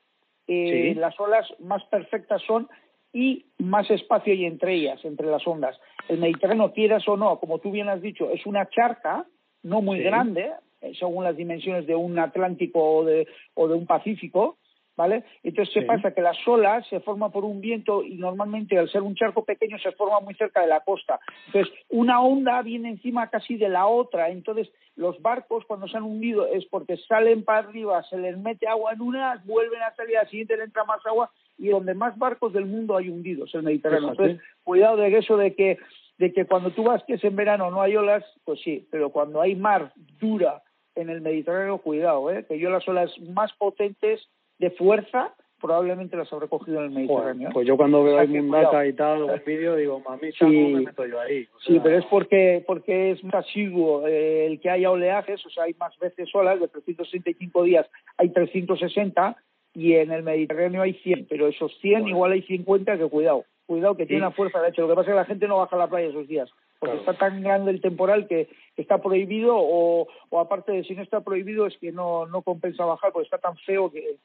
eh, las olas más perfectas son y más espacio hay entre ellas, entre las ondas. El Mediterráneo, quieras o no, como tú bien has dicho, es una charca, no muy grande, eh, según las dimensiones de un Atlántico o de, o de un Pacífico, ¿vale? Entonces, ¿qué pasa? Que las olas se forman por un viento y normalmente al ser un charco pequeño se forma muy cerca de la costa. Entonces, una onda viene encima casi de la otra. Entonces, los barcos cuando se han hundido es porque salen para arriba, se les mete agua en una, vuelven a salir, al siguiente le entra más agua y donde más barcos del mundo hay hundidos, el Mediterráneo. Entonces, cuidado de eso de que de que cuando tú vas que es en verano no hay olas, pues sí, pero cuando hay mar dura en el Mediterráneo, cuidado, ¿eh? que yo las olas más potentes de fuerza probablemente las habré cogido en el Mediterráneo. pues yo cuando veo el Mundaka y tal, el vídeo, digo, mami, sí, me meto yo ahí. Sí, pero es porque porque es más asiduo eh, el que haya oleajes, o sea, hay más veces olas, de 365 días hay 360 y en el Mediterráneo hay 100, pero esos 100 igual hay 50 que cuidado cuidado que tiene una fuerza de hecho. Lo que pasa es que la gente no baja a la playa esos días, porque está tan grande el temporal que está prohibido o, o aparte de si no está prohibido es que no, no compensa bajar porque está tan feo que,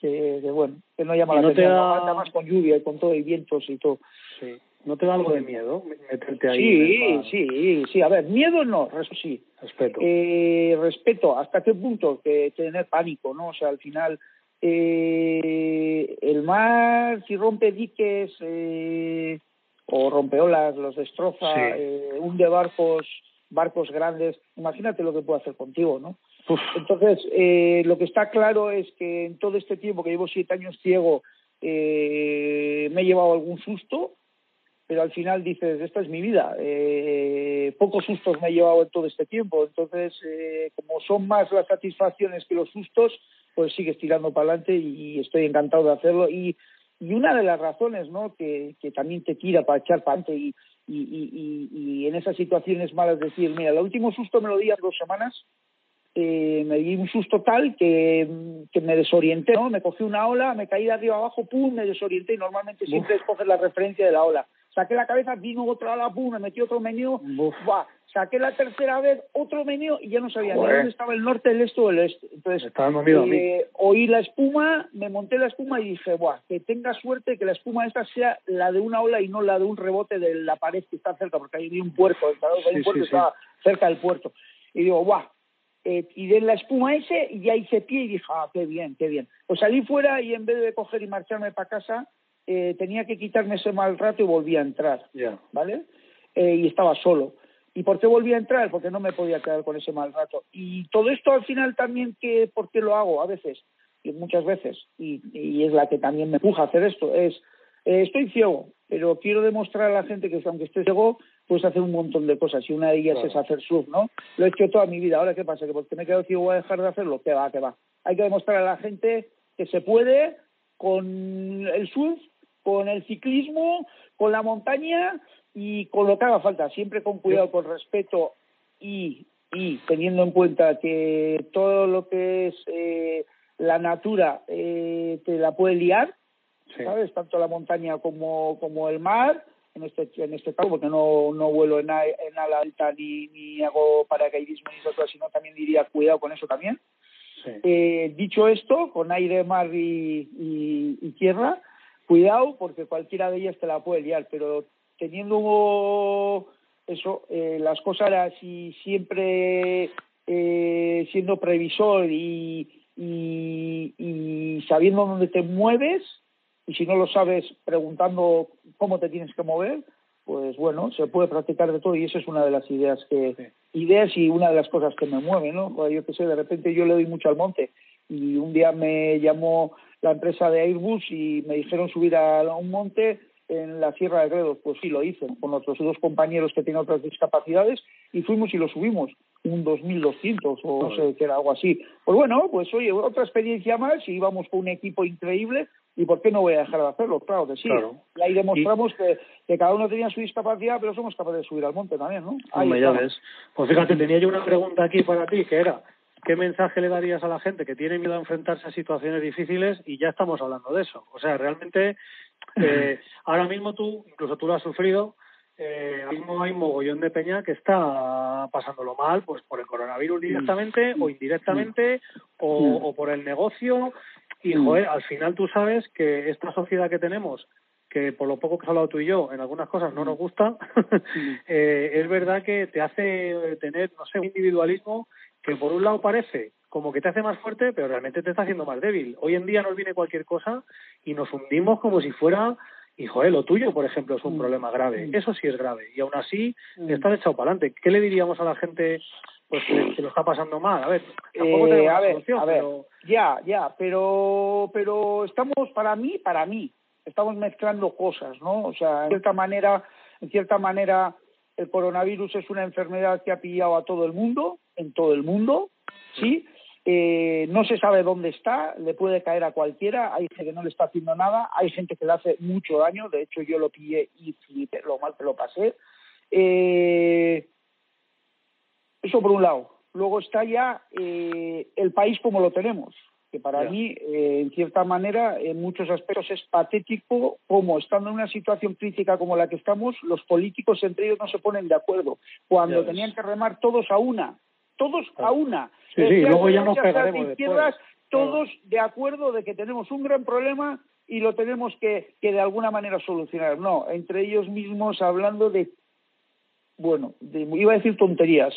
que, bueno, que no llama la atención. Da... más con lluvia y con todo y vientos y todo. Sí. ¿No te da algo de miedo meterte ahí? Sí, sí, sí. A ver, miedo no, eso sí. Respeto. Eh, respeto. ¿Hasta qué punto? Que tener pánico, ¿no? O sea, al final eh, el mar, si rompe diques eh, o rompe olas, los destroza, eh, hunde barcos, barcos grandes, imagínate lo que puede hacer contigo, ¿no? Entonces, eh, lo que está claro es que en todo este tiempo que llevo siete años ciego, eh, me he llevado algún susto, pero al final dices, esta es mi vida. Eh, pocos sustos me he llevado en todo este tiempo. Entonces, eh, como son más las satisfacciones que los sustos, pues sigues tirando para adelante y estoy encantado de hacerlo. Y, y una de las razones ¿no? que, también te tira para echar para adelante y, en esas situaciones malas decir, mira, el último susto me lo di hace dos semanas, eh, me di un susto tal que, que, me desorienté, ¿no? Me cogí una ola, me caí de arriba abajo, pum, me desorienté y normalmente siempre escoges la referencia de la ola. Saqué la cabeza, vino otra ala, pum, me metí otro menú, saqué la tercera vez otro menú y ya no sabía ni dónde estaba el norte, el este o el este. Entonces, eh, oí la espuma, me monté la espuma y dije, Buah, que tenga suerte que la espuma esta sea la de una ola y no la de un rebote de la pared que está cerca, porque ahí vi un puerto, el un puerto estaba cerca del puerto. Y digo, Buah, eh, tiré la espuma ese y ya hice pie y dije, ah, qué bien, qué bien. Pues salí fuera y en vez de coger y marcharme para casa, eh, tenía que quitarme ese mal rato y volví a entrar, ¿vale? Eh, y estaba solo. ¿Y por qué volví a entrar? Porque no me podía quedar con ese mal rato. Y todo esto al final también, que ¿por qué lo hago? A veces, y muchas veces, y, y es la que también me empuja a hacer esto, es, eh, estoy ciego, pero quiero demostrar a la gente que aunque esté ciego, puedes hacer un montón de cosas, y una de ellas es hacer surf, ¿no? Lo he hecho toda mi vida, ahora ¿qué pasa? ¿Que porque me he quedado ciego voy a dejar de hacerlo? ¿Qué va, qué va? Hay que demostrar a la gente que se puede con el surf con el ciclismo, con la montaña y con lo que haga falta, siempre con cuidado, con respeto y, y teniendo en cuenta que todo lo que es eh, la natura eh, te la puede liar, ¿sabes? Tanto la montaña como, como el mar, en este en este caso, porque no, no vuelo en, en ala alta ni, ni hago paracaidismo ni eso, sino también diría cuidado con eso también. Eh, dicho esto, con aire, mar y, y tierra, cuidado porque cualquiera de ellas te la puede liar, pero teniendo eso, eh, las cosas así siempre eh, siendo previsor y, y, sabiendo dónde te mueves, y si no lo sabes, preguntando cómo te tienes que mover, pues bueno, se puede practicar de todo y esa es una de las ideas que, ideas y una de las cosas que me mueven, ¿no? Yo que sé, de repente yo le doy mucho al monte y un día me llamó la empresa de Airbus y me dijeron subir a un monte en la Sierra de Gredos. Pues sí, lo hice con otros dos compañeros que tienen otras discapacidades y fuimos y lo subimos, un 2200 o no sé, que era algo así. Pues bueno, pues oye, otra experiencia más y íbamos con un equipo increíble ¿Y por qué no voy a dejar de hacerlo? Claro que sí. Y ahí demostramos que, que, cada uno tenía su discapacidad, pero somos capaces de subir al monte también, ¿no? Ahí ya ves. Pues fíjate, tenía yo una pregunta aquí para ti, que era, ¿qué mensaje le darías a la gente que tiene miedo a enfrentarse a situaciones difíciles? Y ya estamos hablando de eso. O sea, realmente, eh, <laughs> ahora mismo tú, incluso tú lo has sufrido, eh, ahora mismo hay un mogollón de peña que está pasándolo mal, pues por el coronavirus directamente o indirectamente, o, o por el negocio. Y, joder, al final tú sabes que esta sociedad que tenemos que por lo poco que has hablado tú y yo, en algunas cosas no nos gusta, <laughs> eh, es verdad que te hace tener, no sé, un individualismo que por un lado parece como que te hace más fuerte, pero realmente te está haciendo más débil. Hoy en día nos viene cualquier cosa y nos hundimos como si fuera, hijo, eh, lo tuyo, por ejemplo, es un mm. problema grave. Mm. Eso sí es grave. Y aún así, mm. estás echado para adelante. ¿Qué le diríamos a la gente pues que, lo está pasando mal? A ver, tampoco eh, a ver, a ver, ya, ya, pero, pero estamos, para mí, para mí, estamos mezclando cosas, ¿no? O sea, en cierta manera, en cierta manera, el coronavirus es una enfermedad que ha pillado a todo el mundo, en todo el mundo, ¿sí? Eh, no se sabe dónde está, le puede caer a cualquiera, hay gente que no le está haciendo nada, hay gente que le hace mucho daño, de hecho yo lo pillé y flipé, lo mal que lo pasé. Eh, eso por un lado. Luego está ya eh, el país como lo tenemos, que para mí, en cierta manera, en muchos aspectos es patético como estando en una situación crítica como la que estamos, los políticos entre ellos no se ponen de acuerdo, cuando tenían que remar todos a una todos a una. Sí, sí, luego ya nos pegaremos de izquierdas, todos de acuerdo de que tenemos un gran problema y lo tenemos que, que de alguna manera solucionar. No, entre ellos mismos hablando de, bueno, de, iba a decir tonterías.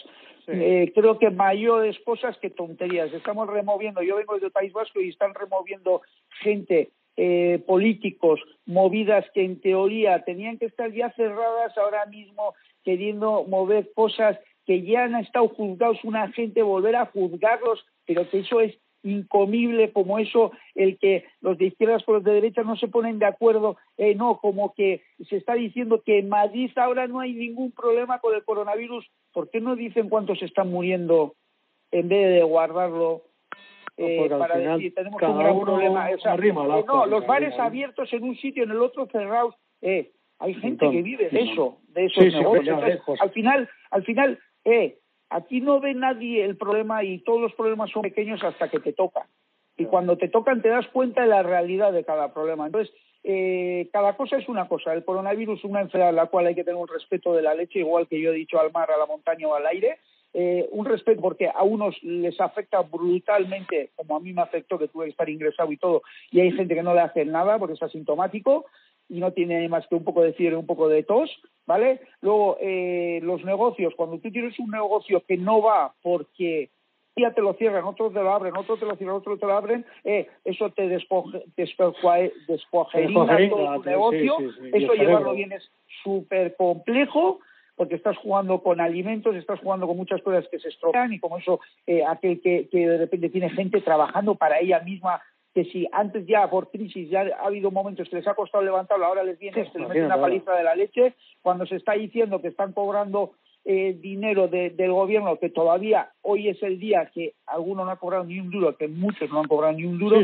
Eh, creo que mayores cosas que tonterías. Estamos removiendo, yo vengo del País Vasco y están removiendo gente, eh, políticos, movidas que en teoría tenían que estar ya cerradas ahora mismo, queriendo mover cosas que ya han estado juzgados una gente, volver a juzgarlos, pero que eso es incomible como eso, el que los de izquierdas con los de derechas no se ponen de acuerdo, eh, no, como que se está diciendo que en Madrid ahora no hay ningún problema con el coronavirus, ¿por qué no dicen cuántos están muriendo en vez de guardarlo? Eh, para decir tenemos un gran problema. Eh, no, los bares abiertos en un sitio, en el otro cerrados. Eh, hay gente que vive de eso, de esos negocios. al final, al final, eh, aquí no ve nadie el problema y todos los problemas son pequeños hasta que te tocan. Y cuando te tocan te das cuenta de la realidad de cada problema. Entonces, eh, cada cosa es una cosa. El coronavirus es una enfermedad a la cual hay que tener un respeto de la leche, igual que yo he dicho al mar, a la montaña o al aire. Eh, un respeto porque a unos les afecta brutalmente, como a mí me afectó, que tuve que estar ingresado y todo, y hay gente que no le hace nada porque es asintomático y no tiene más que un poco de fiebre, un poco de tos, ¿vale? Luego, eh, los negocios, cuando tú tienes un negocio que no va porque día te lo cierran, otros te lo abren, otros te lo cierran, otros te lo abren, eh, eso te despoje, todo tu negocio, eso llevarlo bien es súper complejo, porque estás jugando con alimentos, estás jugando con muchas cosas que se estropean y como eso, eh, aquel que, que de repente tiene gente trabajando para ella misma que si antes ya por crisis ya ha habido momentos que les ha costado levantarlo, ahora les viene, se les mete una paliza de la leche, cuando se está diciendo que están cobrando eh, dinero del gobierno, que todavía hoy es el día que algunos no han cobrado ni un duro, que muchos no han cobrado ni un duro.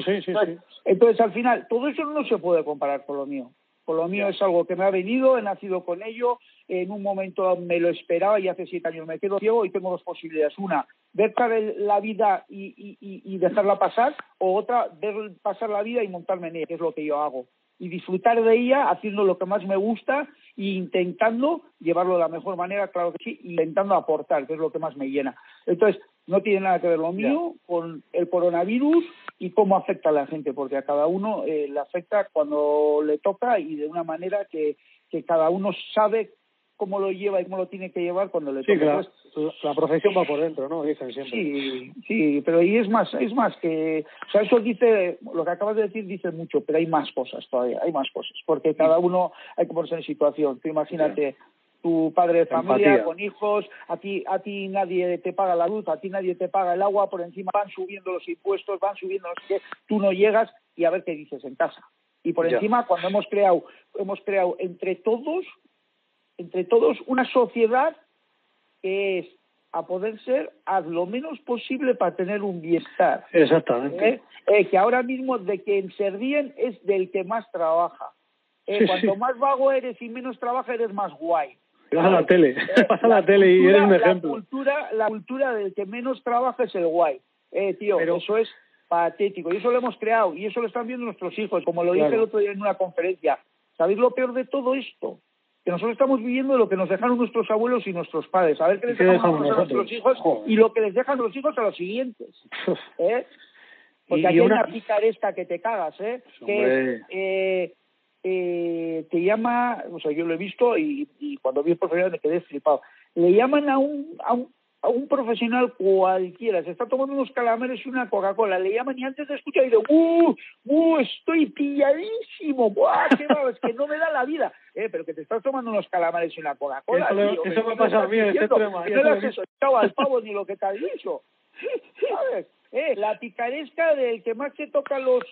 entonces, al final, todo eso no se puede comparar con lo mío. Con lo mío es algo que me ha venido, he nacido con ello, en un momento me lo esperaba y hace siete años me quedo ciego y tengo dos posibilidades. Una, ver la vida y, dejarla pasar, o otra, ver pasar la vida y montarme en ella, que es lo que yo hago. Y disfrutar de ella haciendo lo que más me gusta e intentando llevarlo de la mejor manera, claro que sí, intentando aportar, que es lo que más me llena. Entonces, no tiene nada que ver lo mío con el coronavirus y cómo afecta a la gente, porque a cada uno eh, le afecta cuando le toca y de una manera que, que cada uno sabe cómo lo lleva y cómo lo tiene que llevar cuando le toca. Sí, la, profesión va por dentro, ¿no? Dicen siempre. Sí, sí, pero y es más, es más que, o sea, eso dice, lo que acabas de decir dice mucho, pero hay más cosas todavía, hay más cosas, porque cada uno hay que ponerse en situación. Tú imagínate. tu padre de familia con hijos, a ti, a ti nadie te paga la luz, a ti nadie te paga el agua, por encima van subiendo los impuestos, van subiendo los que tú no llegas y a ver qué dices en casa. Y por encima, cuando hemos creado, hemos creado entre todos entre todos una sociedad que es a poder ser haz lo menos posible para tener un bienestar. Exactamente. ¿Eh? Eh, que ahora mismo de quien se ríen es del que más trabaja. Eh, cuanto más vago eres y menos trabaja, eres más guay. Pasa la tele, <laughs> pasa la, tele y eres un ejemplo. La cultura, la cultura del que menos trabaja es el guay. Eh, tío, Pero... eso es patético. Y eso lo hemos creado y eso lo están viendo nuestros hijos, como lo dije el otro día en una conferencia. ¿Sabéis lo peor de todo esto? Que nosotros estamos viviendo lo que nos dejaron nuestros abuelos y nuestros padres, a ver qué les dejamos a nuestros hijos y lo que les dejan los hijos a los siguientes. <laughs> ¿eh? Porque aquí hay una picaresca que te cagas, ¿eh? que eh, eh, te llama, o sea, yo lo he visto y, y cuando vi el profesor me quedé flipado. Le llaman a un, a un a un profesional cualquiera, se está tomando unos calamares y una Coca-Cola, le llaman y antes de escuchar y dice, ¡uh! ¡uh! Estoy pilladísimo, ¡buah! ¡Qué va! Es que no me da la vida, eh, pero que te estás tomando unos calamares y una Coca-Cola. Eso, tío, eso me ¿qué pasa a mí en de Madrid, No le has escuchado al pavo ni lo que te has dicho, <laughs> ¿sabes? Eh, la picaresca del que más se toca los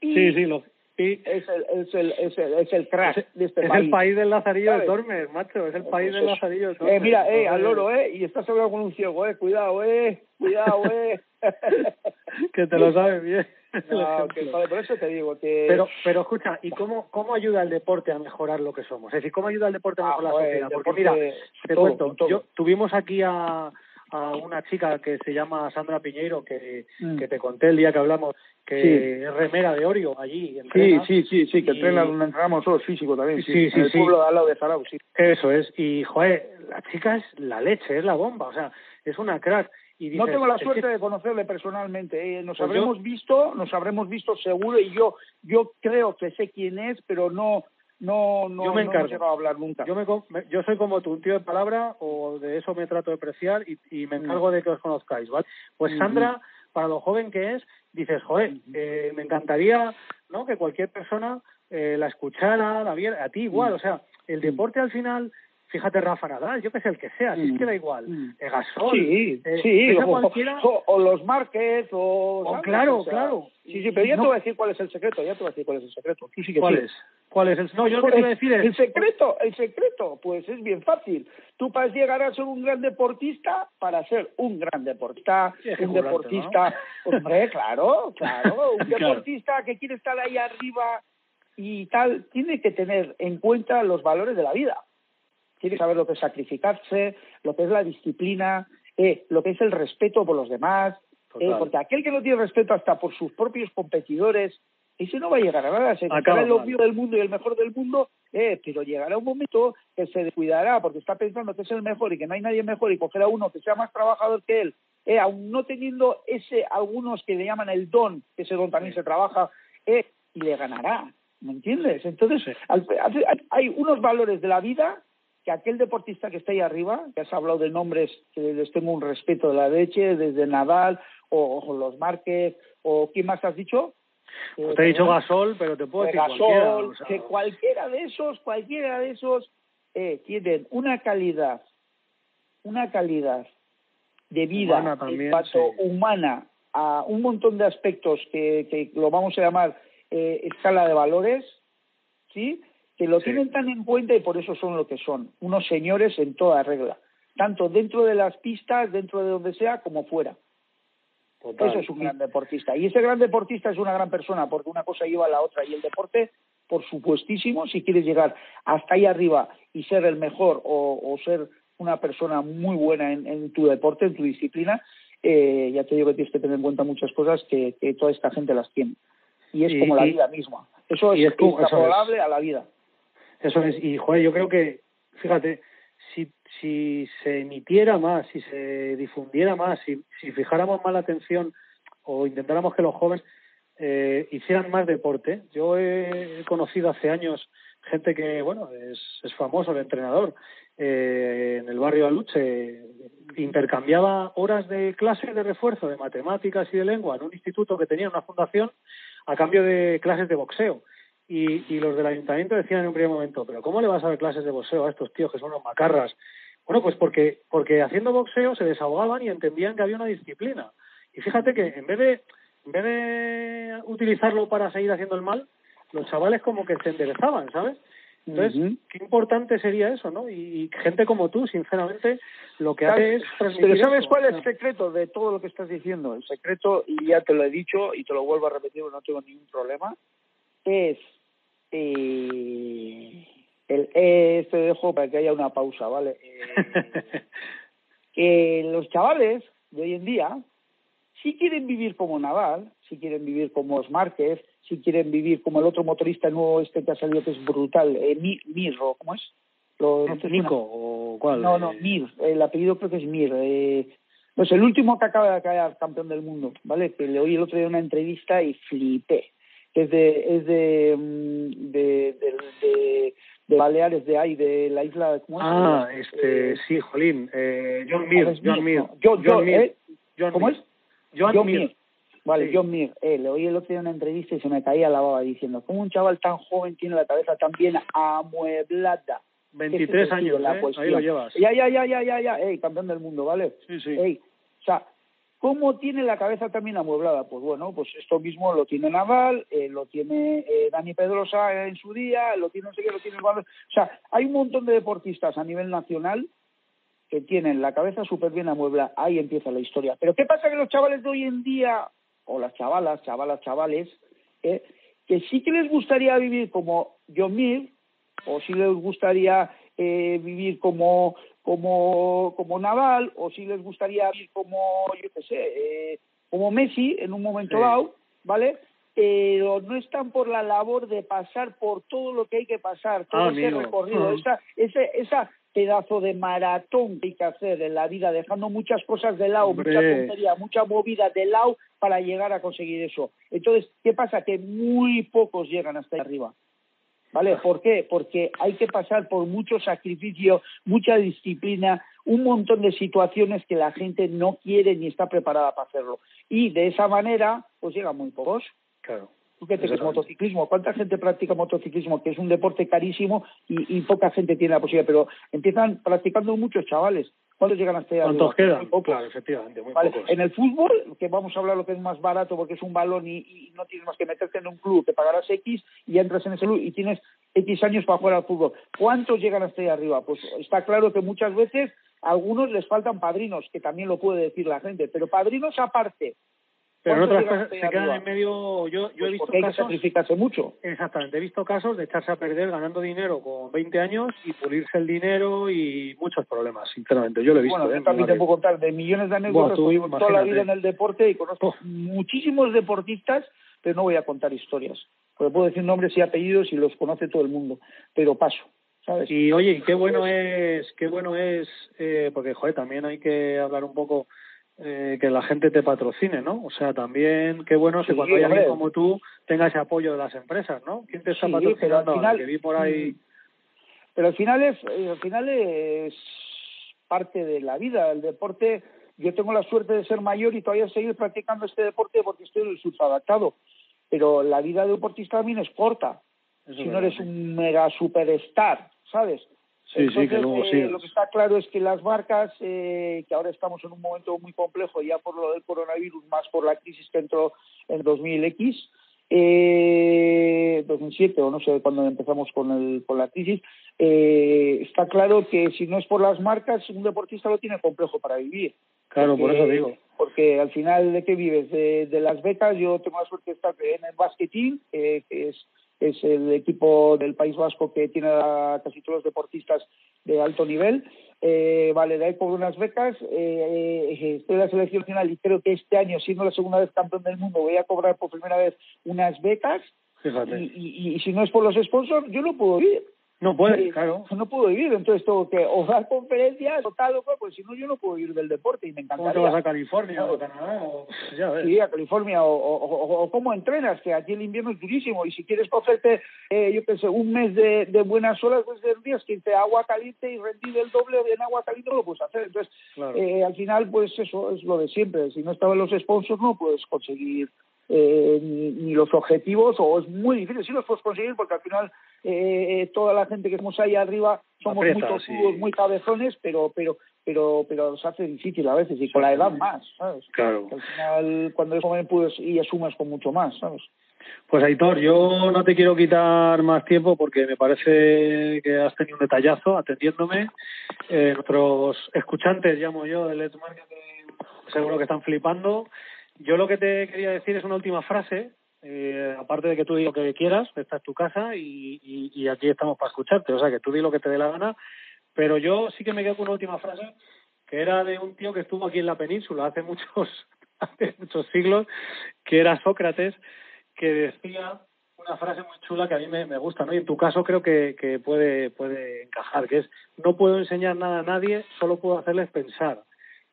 Sí, sí, lo, y es el, es el, es el, es el crack es, de este es país. el país del Lazarillo de ¿sabes? Tormes, macho, es el país del. Lazarillo de Tormes. Eh, mira, eh, al loro, eh, y estás hablando con un ciego, eh, cuidado, eh, cuidado, eh. <laughs> Que te lo sabes bien. <laughs> No, que, por eso te digo que... Pero, pero escucha, ¿y cómo, cómo ayuda el deporte a mejorar lo que somos? Es decir, ¿cómo ayuda el deporte a Ah, mejorar la sociedad? Porque mira, te todo, cuento, todo. yo tuvimos aquí a, a una chica que se llama Sandra Piñeiro, que, Mm. que te conté el día que hablamos, que Sí. es remera de Orio allí. Sí, entrena. sí, sí, sí, que Y- entrena donde entrenamos todos físico también, sí, Sí, sí, en el pueblo al lado de Zarau, sí. Eso es, y joder, la chica es la leche, es la bomba, o sea, es una crack. Y No tengo la que- suerte de conocerle personalmente. eh, Nos Pues habremos visto, nos habremos visto seguro y yo, yo creo que sé quién es, pero no, no, no, Yo me no encargo. llegado a hablar nunca. Yo, me, yo soy como tú, un tío de palabra, o de eso me trato de apreciar y, y me encargo de que os conozcáis, ¿vale? Pues Ujú. Sandra, para lo joven que es, dices, joder, eh, me encantaría ¿no? que cualquier persona eh, la escuchara, la viera, a ti igual, o sea, el deporte al final, fíjate Rafa Nadal, yo que sé, el que sea, si es que da igual, Mm. eh, Gasol, Sí, eh, sí, o, cualquiera, o- o los Márquez, o... Oh, claro, O sea, claro. Sí, sí, pero ya No- te voy a decir cuál es el secreto, ya te voy a decir cuál es el secreto. Tú sí que ¿cuál es? ¿Cuál es? El, no, yo lo que decir es... El secreto, el secreto, pues es bien fácil. Tú para llegar a ser un gran deportista, para ser un gran deportista, Sí, un deportista, hombre, claro, claro, un <laughs> Claro. deportista que quiere estar ahí arriba y tal, tiene que tener en cuenta los valores de la vida. Tiene que saber lo que es sacrificarse, lo que es la disciplina, eh, lo que es el respeto por los demás, eh, porque aquel que no tiene respeto hasta por sus propios competidores, ese no va a llegar a nada, se Acaba el obvio del mundo y el mejor del mundo, eh, pero llegará un momento que se descuidará porque está pensando que es el mejor y que no hay nadie mejor y cogerá uno que sea más trabajador que él, eh, aún no teniendo ese, algunos que le llaman el don, que ese don también se trabaja, eh, y le ganará, ¿me entiendes? Entonces, al- al- hay- hay unos valores de la vida que aquel deportista que está ahí arriba, que has hablado de nombres que les tengo un respeto de la leche, desde Nadal o, o los Márquez, o ¿quién más has dicho? Te he dicho. Gasol, pero te puedo de decir Gasol, cualquiera. o sea, que cualquiera de esos, cualquiera de esos eh, tienen una calidad, una calidad de vida Humana también, en cuanto sí. humana a un montón de aspectos que, que lo vamos a llamar eh, escala de valores, ¿sí? Que lo Sí. tienen tan en cuenta y por eso son lo que son, unos señores en toda regla, tanto dentro de las pistas, dentro de donde sea, como fuera. Total. Eso es un gran deportista. Y ese gran deportista es una gran persona, porque una cosa lleva a la otra. Y el deporte, por supuestísimo, si quieres llegar hasta ahí arriba y ser el mejor o, o ser una persona muy buena en, en tu deporte, en tu disciplina, eh, ya te digo que tienes que tener en cuenta muchas cosas que, que toda esta gente las tiene. Y es Y- como la y- vida misma. Eso es, es como- eso es. extrapolable a la vida. Eso es, y joder, yo creo que, fíjate, si, se emitiera más, si se difundiera más, si, si fijáramos más la atención o intentáramos que los jóvenes eh, hicieran más deporte. Yo he conocido hace años gente que, bueno, es, es famoso, el entrenador, eh, en el barrio Aluche, intercambiaba horas de clase de refuerzo de matemáticas y de lengua en un instituto que tenía una fundación a cambio de clases de boxeo. Y, y los del ayuntamiento decían en un primer momento, pero ¿cómo le vas a dar clases de boxeo a estos tíos que son unos macarras? Bueno, pues porque, porque haciendo boxeo se desahogaban y entendían que había una disciplina. Y fíjate que en vez de, en vez de utilizarlo para seguir haciendo el mal, los chavales como que se enderezaban, ¿sabes? Entonces, qué importante sería eso, ¿no? Y, y gente como tú, sinceramente, lo que hace es transmitir Pero ¿sabes eso, cuál es el secreto de todo lo que estás diciendo? El secreto, y ya te lo he dicho y te lo vuelvo a repetir, no tengo ningún problema, es eh, el eh, te dejo para que haya una pausa, ¿vale? <laughs> Eh, que los chavales de hoy en día, si quieren vivir como Nadal, si quieren vivir como los Márquez, si quieren vivir como el otro motorista nuevo este que ha salido que es brutal, eh, Mi- Mirro, ¿cómo es? Lo, ¿no suena? Nico, o cuál? No, no, Eh, Mir, el apellido creo que es Mir. Eh, pues el último que acaba de caer campeón del mundo, ¿vale? Que le oí el otro día una entrevista y flipé. Es de, es de, mm, de, de, de, de Baleares de ahí, de la isla. ¿cómo es? Ah, Eh, este, sí, Jolín. Eh, John Mir, ¿Alex John Mir. John- John John, Mir. ¿eh? John ¿Cómo Mir. es? John, John Mir. Mir. Vale, Sí. John Mir. Eh, le oí el otro día una entrevista y se me caía la baba diciendo, ¿cómo un chaval tan joven tiene la cabeza tan bien amueblada? 23 Ese es el años, la ¿eh? Ahí lo llevas. Ya, ya, ya, ya, ya, ya. Ey, campeón del mundo, ¿vale? Sí, sí. Ey, o sea, ¿cómo tiene la cabeza también amueblada? Pues bueno, pues esto mismo lo tiene Naval, eh, lo tiene eh, Dani Pedrosa en su día, lo tiene no sé qué, lo tiene. O sea, hay un montón de deportistas a nivel nacional que tienen la cabeza súper bien amueblada. Ahí empieza la historia. Pero ¿qué pasa que los chavales de hoy en día, o las chavalas, chavalas, chavales, eh, que sí que les gustaría vivir como John Mir, o si les gustaría eh, vivir como como como Nadal o si les gustaría vivir como yo qué sé eh, como Messi en un momento Sí. dado vale pero no están por la labor de pasar por todo lo que hay que pasar todo Ah, ese amigo. recorrido Ah. esa ese esa pedazo de maratón que hay que hacer en la vida dejando muchas cosas de lado Hombre. mucha tontería mucha movida de lado para llegar a conseguir eso entonces qué pasa que muy pocos llegan hasta ahí arriba ¿Vale? ¿Por qué? Porque hay que pasar por mucho sacrificio, mucha disciplina, un montón de situaciones que la gente no quiere ni está preparada para hacerlo. Y de esa manera, pues llegan muy pocos. Claro. ¿Tú qué te crees? Motociclismo. ¿Cuánta gente practica motociclismo? Que es un deporte carísimo y, y poca gente tiene la posibilidad. Pero empiezan practicando muchos chavales. ¿Cuántos llegan hasta ahí ¿Cuántos arriba? quedan? Muy pocos. Claro, efectivamente, muy Vale, pocos. En el fútbol, que vamos a hablar lo que es más barato porque es un balón y, y no tienes más que meterte en un club, te pagarás X y ya entras en ese club y tienes X años para jugar al fútbol. ¿Cuántos llegan hasta ahí arriba? Pues está claro que muchas veces a algunos les faltan padrinos, que también lo puede decir la gente, pero padrinos aparte. Pero en ¿cuántos otras cosas se quedan en medio. Yo, yo he Pues visto porque hay que casos. sacrificarse mucho. Exactamente, he visto casos de echarse a perder ganando dinero con 20 años y pulirse el dinero y muchos problemas, sinceramente. Yo lo he visto. Bueno, ¿eh? yo también te puedo contar de millones de anécdotas, llevo toda la vida en el deporte y conozco Oh. muchísimos deportistas, pero no voy a contar historias. Porque puedo decir nombres y apellidos y los conoce todo el mundo, pero paso, ¿sabes? Y oye, qué bueno es, qué bueno es, eh, porque joder, también hay que hablar un poco eh, que la gente te patrocine, ¿no? O sea, también qué bueno es que Sí, cuando hay alguien como tú tenga ese apoyo de las empresas, ¿no? ¿Quién te está Sí, patrocinando? final- Que vi por ahí. Pero al final es, eh, al final es parte de la vida. El deporte, yo tengo la suerte de ser mayor y todavía seguir practicando este deporte porque estoy en el subadaptado. Pero la vida de deportista también es corta. Eso si no eres sí. un mega superstar, ¿sabes? Sí, sí, que luego eh, lo que está claro es que las marcas, eh, que ahora estamos en un momento muy complejo ya por lo del coronavirus, más por la crisis que entró en 2000X, eh, 2007 o no sé cuándo empezamos con, el, con la crisis, eh, está claro que si no es por las marcas, un deportista lo tiene complejo para vivir. Claro, por Porque- eso digo. Porque al final, ¿de qué vives? De, de las becas. Yo tengo la suerte de estar en el basquetín, eh, que es, es el equipo del País Vasco que tiene a casi todos los deportistas de alto nivel. Eh, vale, de ahí cobro unas becas. eh, eh, estoy en la selección nacional y creo que este año, siendo la segunda vez campeón del mundo, voy a cobrar por primera vez unas becas. Fíjate. Y, y- y si no es por los sponsors, yo no puedo vivir. No puede, claro. No puedo vivir, entonces tengo que o dar conferencias o tal o cual, pues si no yo no puedo vivir del deporte y me ¿Cómo encantaría. te vas a California o a Canadá? O... Ya ves. Sí, a California, o, o, o- cómo entrenas, que aquí el invierno es durísimo, y si quieres cogerte, eh, yo qué sé, un mes de, de buenas horas, pues de días que te agua caliente y rendir el doble en agua caliente, no lo puedes hacer. Entonces, Claro. eh, al final, pues eso es lo de siempre. Si no estaban los sponsors, no puedes conseguir eh, ni, ni los objetivos, o es muy difícil. Sí los puedes conseguir, porque al final eh, eh, toda la gente que estamos ahí arriba somos Aprieta, muy tozudos, sí. muy cabezones, pero, pero, pero, pero se hace difícil a veces, y con la edad más, ¿sabes? Claro. Que al final, cuando eres joven, pues y asumes con mucho más, ¿sabes? Pues Aitor, yo no te quiero quitar más tiempo porque me parece que has tenido un detallazo atendiéndome. Eh, nuestros escuchantes, llamo yo, de Let's Marketing, seguro que están flipando. Yo lo que te quería decir es una última frase. Eh, aparte de que tú digas lo que quieras, esta es tu casa y, y, aquí estamos para escucharte. O sea, que tú di lo que te dé la gana. Pero yo sí que me quedo con una última frase que era de un tío que estuvo aquí en la península hace muchos, <laughs> hace muchos siglos, que era Sócrates, que decía una frase muy chula que a mí me, me gusta, ¿no? Y en tu caso creo que, que puede, puede encajar, que es, no puedo enseñar nada a nadie, solo puedo hacerles pensar.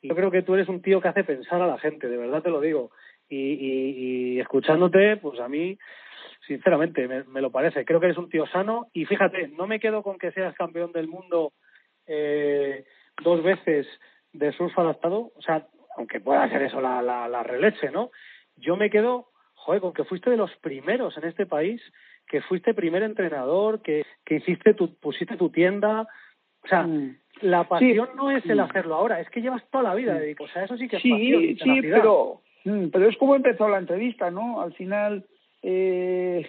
Yo creo que tú eres un tío que hace pensar a la gente, de verdad te lo digo. Y, escuchándote, pues a mí sinceramente, me, lo parece. Creo que eres un tío sano y fíjate, no me quedo con que seas campeón del mundo eh, dos veces de surf adaptado, o sea, aunque pueda ser eso la, la, la releche, ¿no? Yo me quedo, joder, con que fuiste de los primeros en este país, que fuiste primer entrenador, que, que hiciste tu, pusiste tu tienda, o sea, mm. La pasión no es el mm. hacerlo ahora, es que llevas toda la vida mm. dedicado, o sea, eso sí que es sí, Sí, pero, pero es como empezó la entrevista, ¿no? Al final, eh,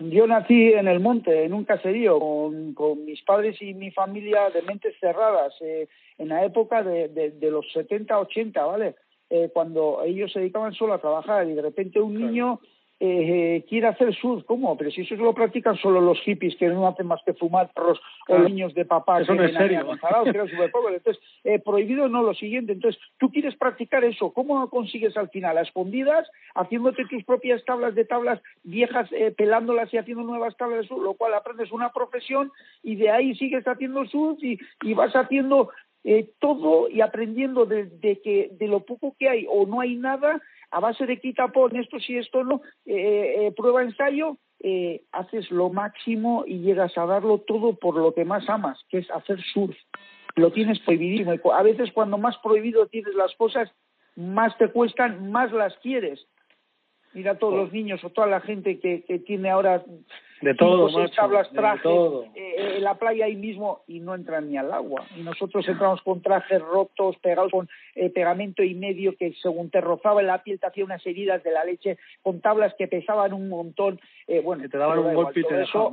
yo nací en el monte, en un caserío, con, con mis padres y mi familia de mentes cerradas, eh, en la época de, de, los 70, 80, ¿vale? Eh, cuando ellos se dedicaban solo a trabajar y de repente un niño eh, quiere hacer surf, ¿cómo? Pero si eso lo practican solo los hippies que no hacen más que fumar o niños de papá eso no es serio. Entonces, eh, prohibido no lo siguiente. Entonces, tú quieres practicar eso, ¿cómo lo consigues al final? A escondidas, haciéndote tus propias tablas de tablas viejas, eh, pelándolas y haciendo nuevas tablas de surf, lo cual aprendes una profesión y de ahí sigues haciendo surf y, y vas haciendo eh, todo y aprendiendo de, de, que de lo poco que hay o no hay nada a base de quita pon esto sí esto no eh, eh, prueba ensayo eh, haces lo máximo y llegas a darlo todo por lo que más amas que es hacer surf. Lo tienes prohibidísimo a veces cuando más prohibido tienes las cosas más te cuestan más las quieres. Mira todos los niños o toda la gente que, que tiene ahora de todo, tablas, trajes, eh, eh, en la playa ahí mismo y no entran ni al agua. Y nosotros entramos con trajes rotos, pegados con eh, pegamento y medio que según te rozaba en la piel te hacía unas heridas de la leche, con tablas que pesaban un montón. bueno, te daban un golpe y te eso,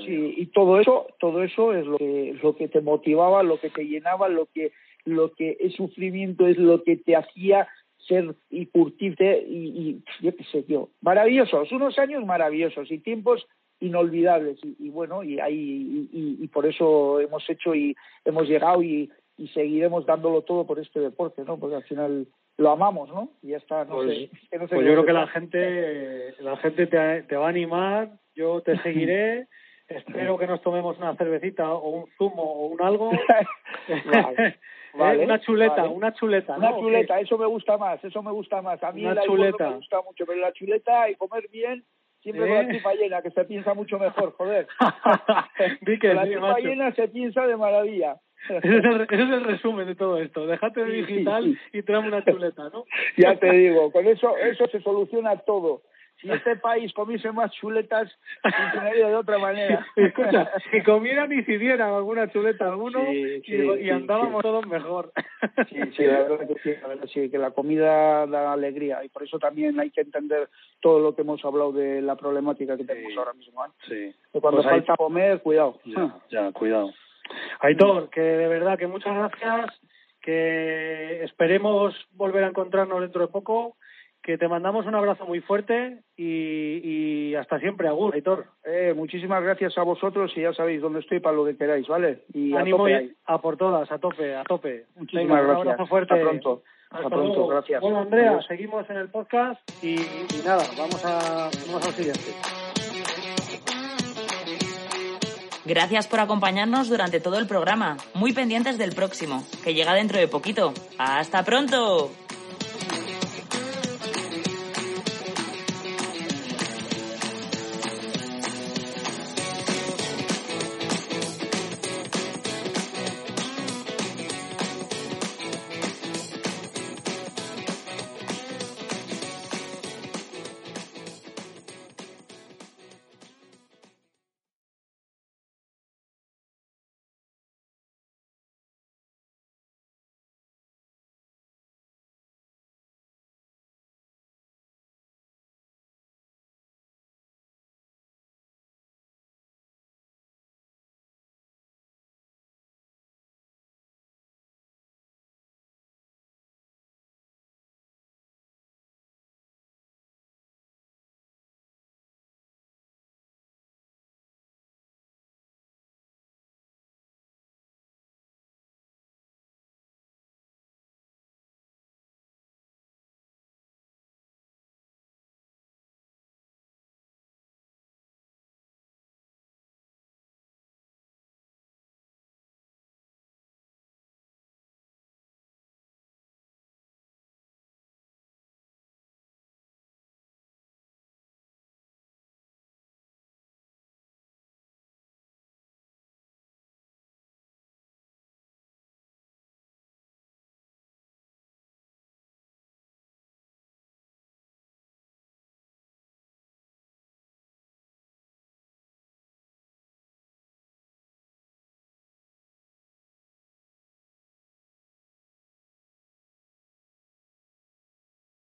sí, y todo eso, todo eso es lo que, lo que te motivaba, lo que te llenaba, lo que, lo que es sufrimiento es lo que te hacía ser y curtirte y, y yo qué sé yo, maravillosos, unos años maravillosos y tiempos inolvidables. Y, bueno y ahí y, por eso hemos hecho y hemos llegado y, seguiremos dándolo todo por este deporte no porque al final lo amamos no y ya está no pues, sé, pues yo creo que la gente la gente te, te va a animar yo te <laughs> seguiré espero que nos tomemos una cervecita o un zumo o un algo. <laughs> <laughs> Vale, una chuleta una chuleta una chuleta eso me gusta más eso me gusta más. A mí una chuleta. me gusta mucho pero la chuleta y comer bien Siempre con la tripa llena, que se piensa mucho mejor, joder. <laughs> con la tripa llena se piensa de maravilla. Ese es, el, ese es, el, resumen de todo esto. Déjate de digital y tráeme una chuleta, ¿no? <laughs> Ya te digo, con eso eso se soluciona todo si este país comiese más chuletas, funcionaría de otra manera. <laughs> Escucha, si comieran y si dieran alguna chuleta alguno y, andábamos todos mejor. Sí, sí, la verdad que sí, la verdad sí, que la comida da alegría y por eso también hay que entender todo lo que hemos hablado de la problemática que tenemos ahora mismo. ¿eh? Sí. Que cuando pues falta comer, cuidado. Ya, ya, cuidado. Aitor, que de verdad que muchas gracias, que esperemos volver a encontrarnos dentro de poco que te mandamos un abrazo muy fuerte y, hasta siempre, Agur, Aitor. Eh, muchísimas gracias a vosotros y ya sabéis dónde estoy para lo que queráis, ¿vale? Y Ánimo a, a por todas, a tope, a tope. Muchísimas gracias. Un abrazo fuerte. Hasta pronto. Hasta, pronto, gracias. Bueno, Andrea, seguimos en el podcast y, nada, vamos, a, vamos al siguiente. Gracias por acompañarnos durante todo el programa. Muy pendientes del próximo, que llega dentro de poquito. ¡Hasta pronto!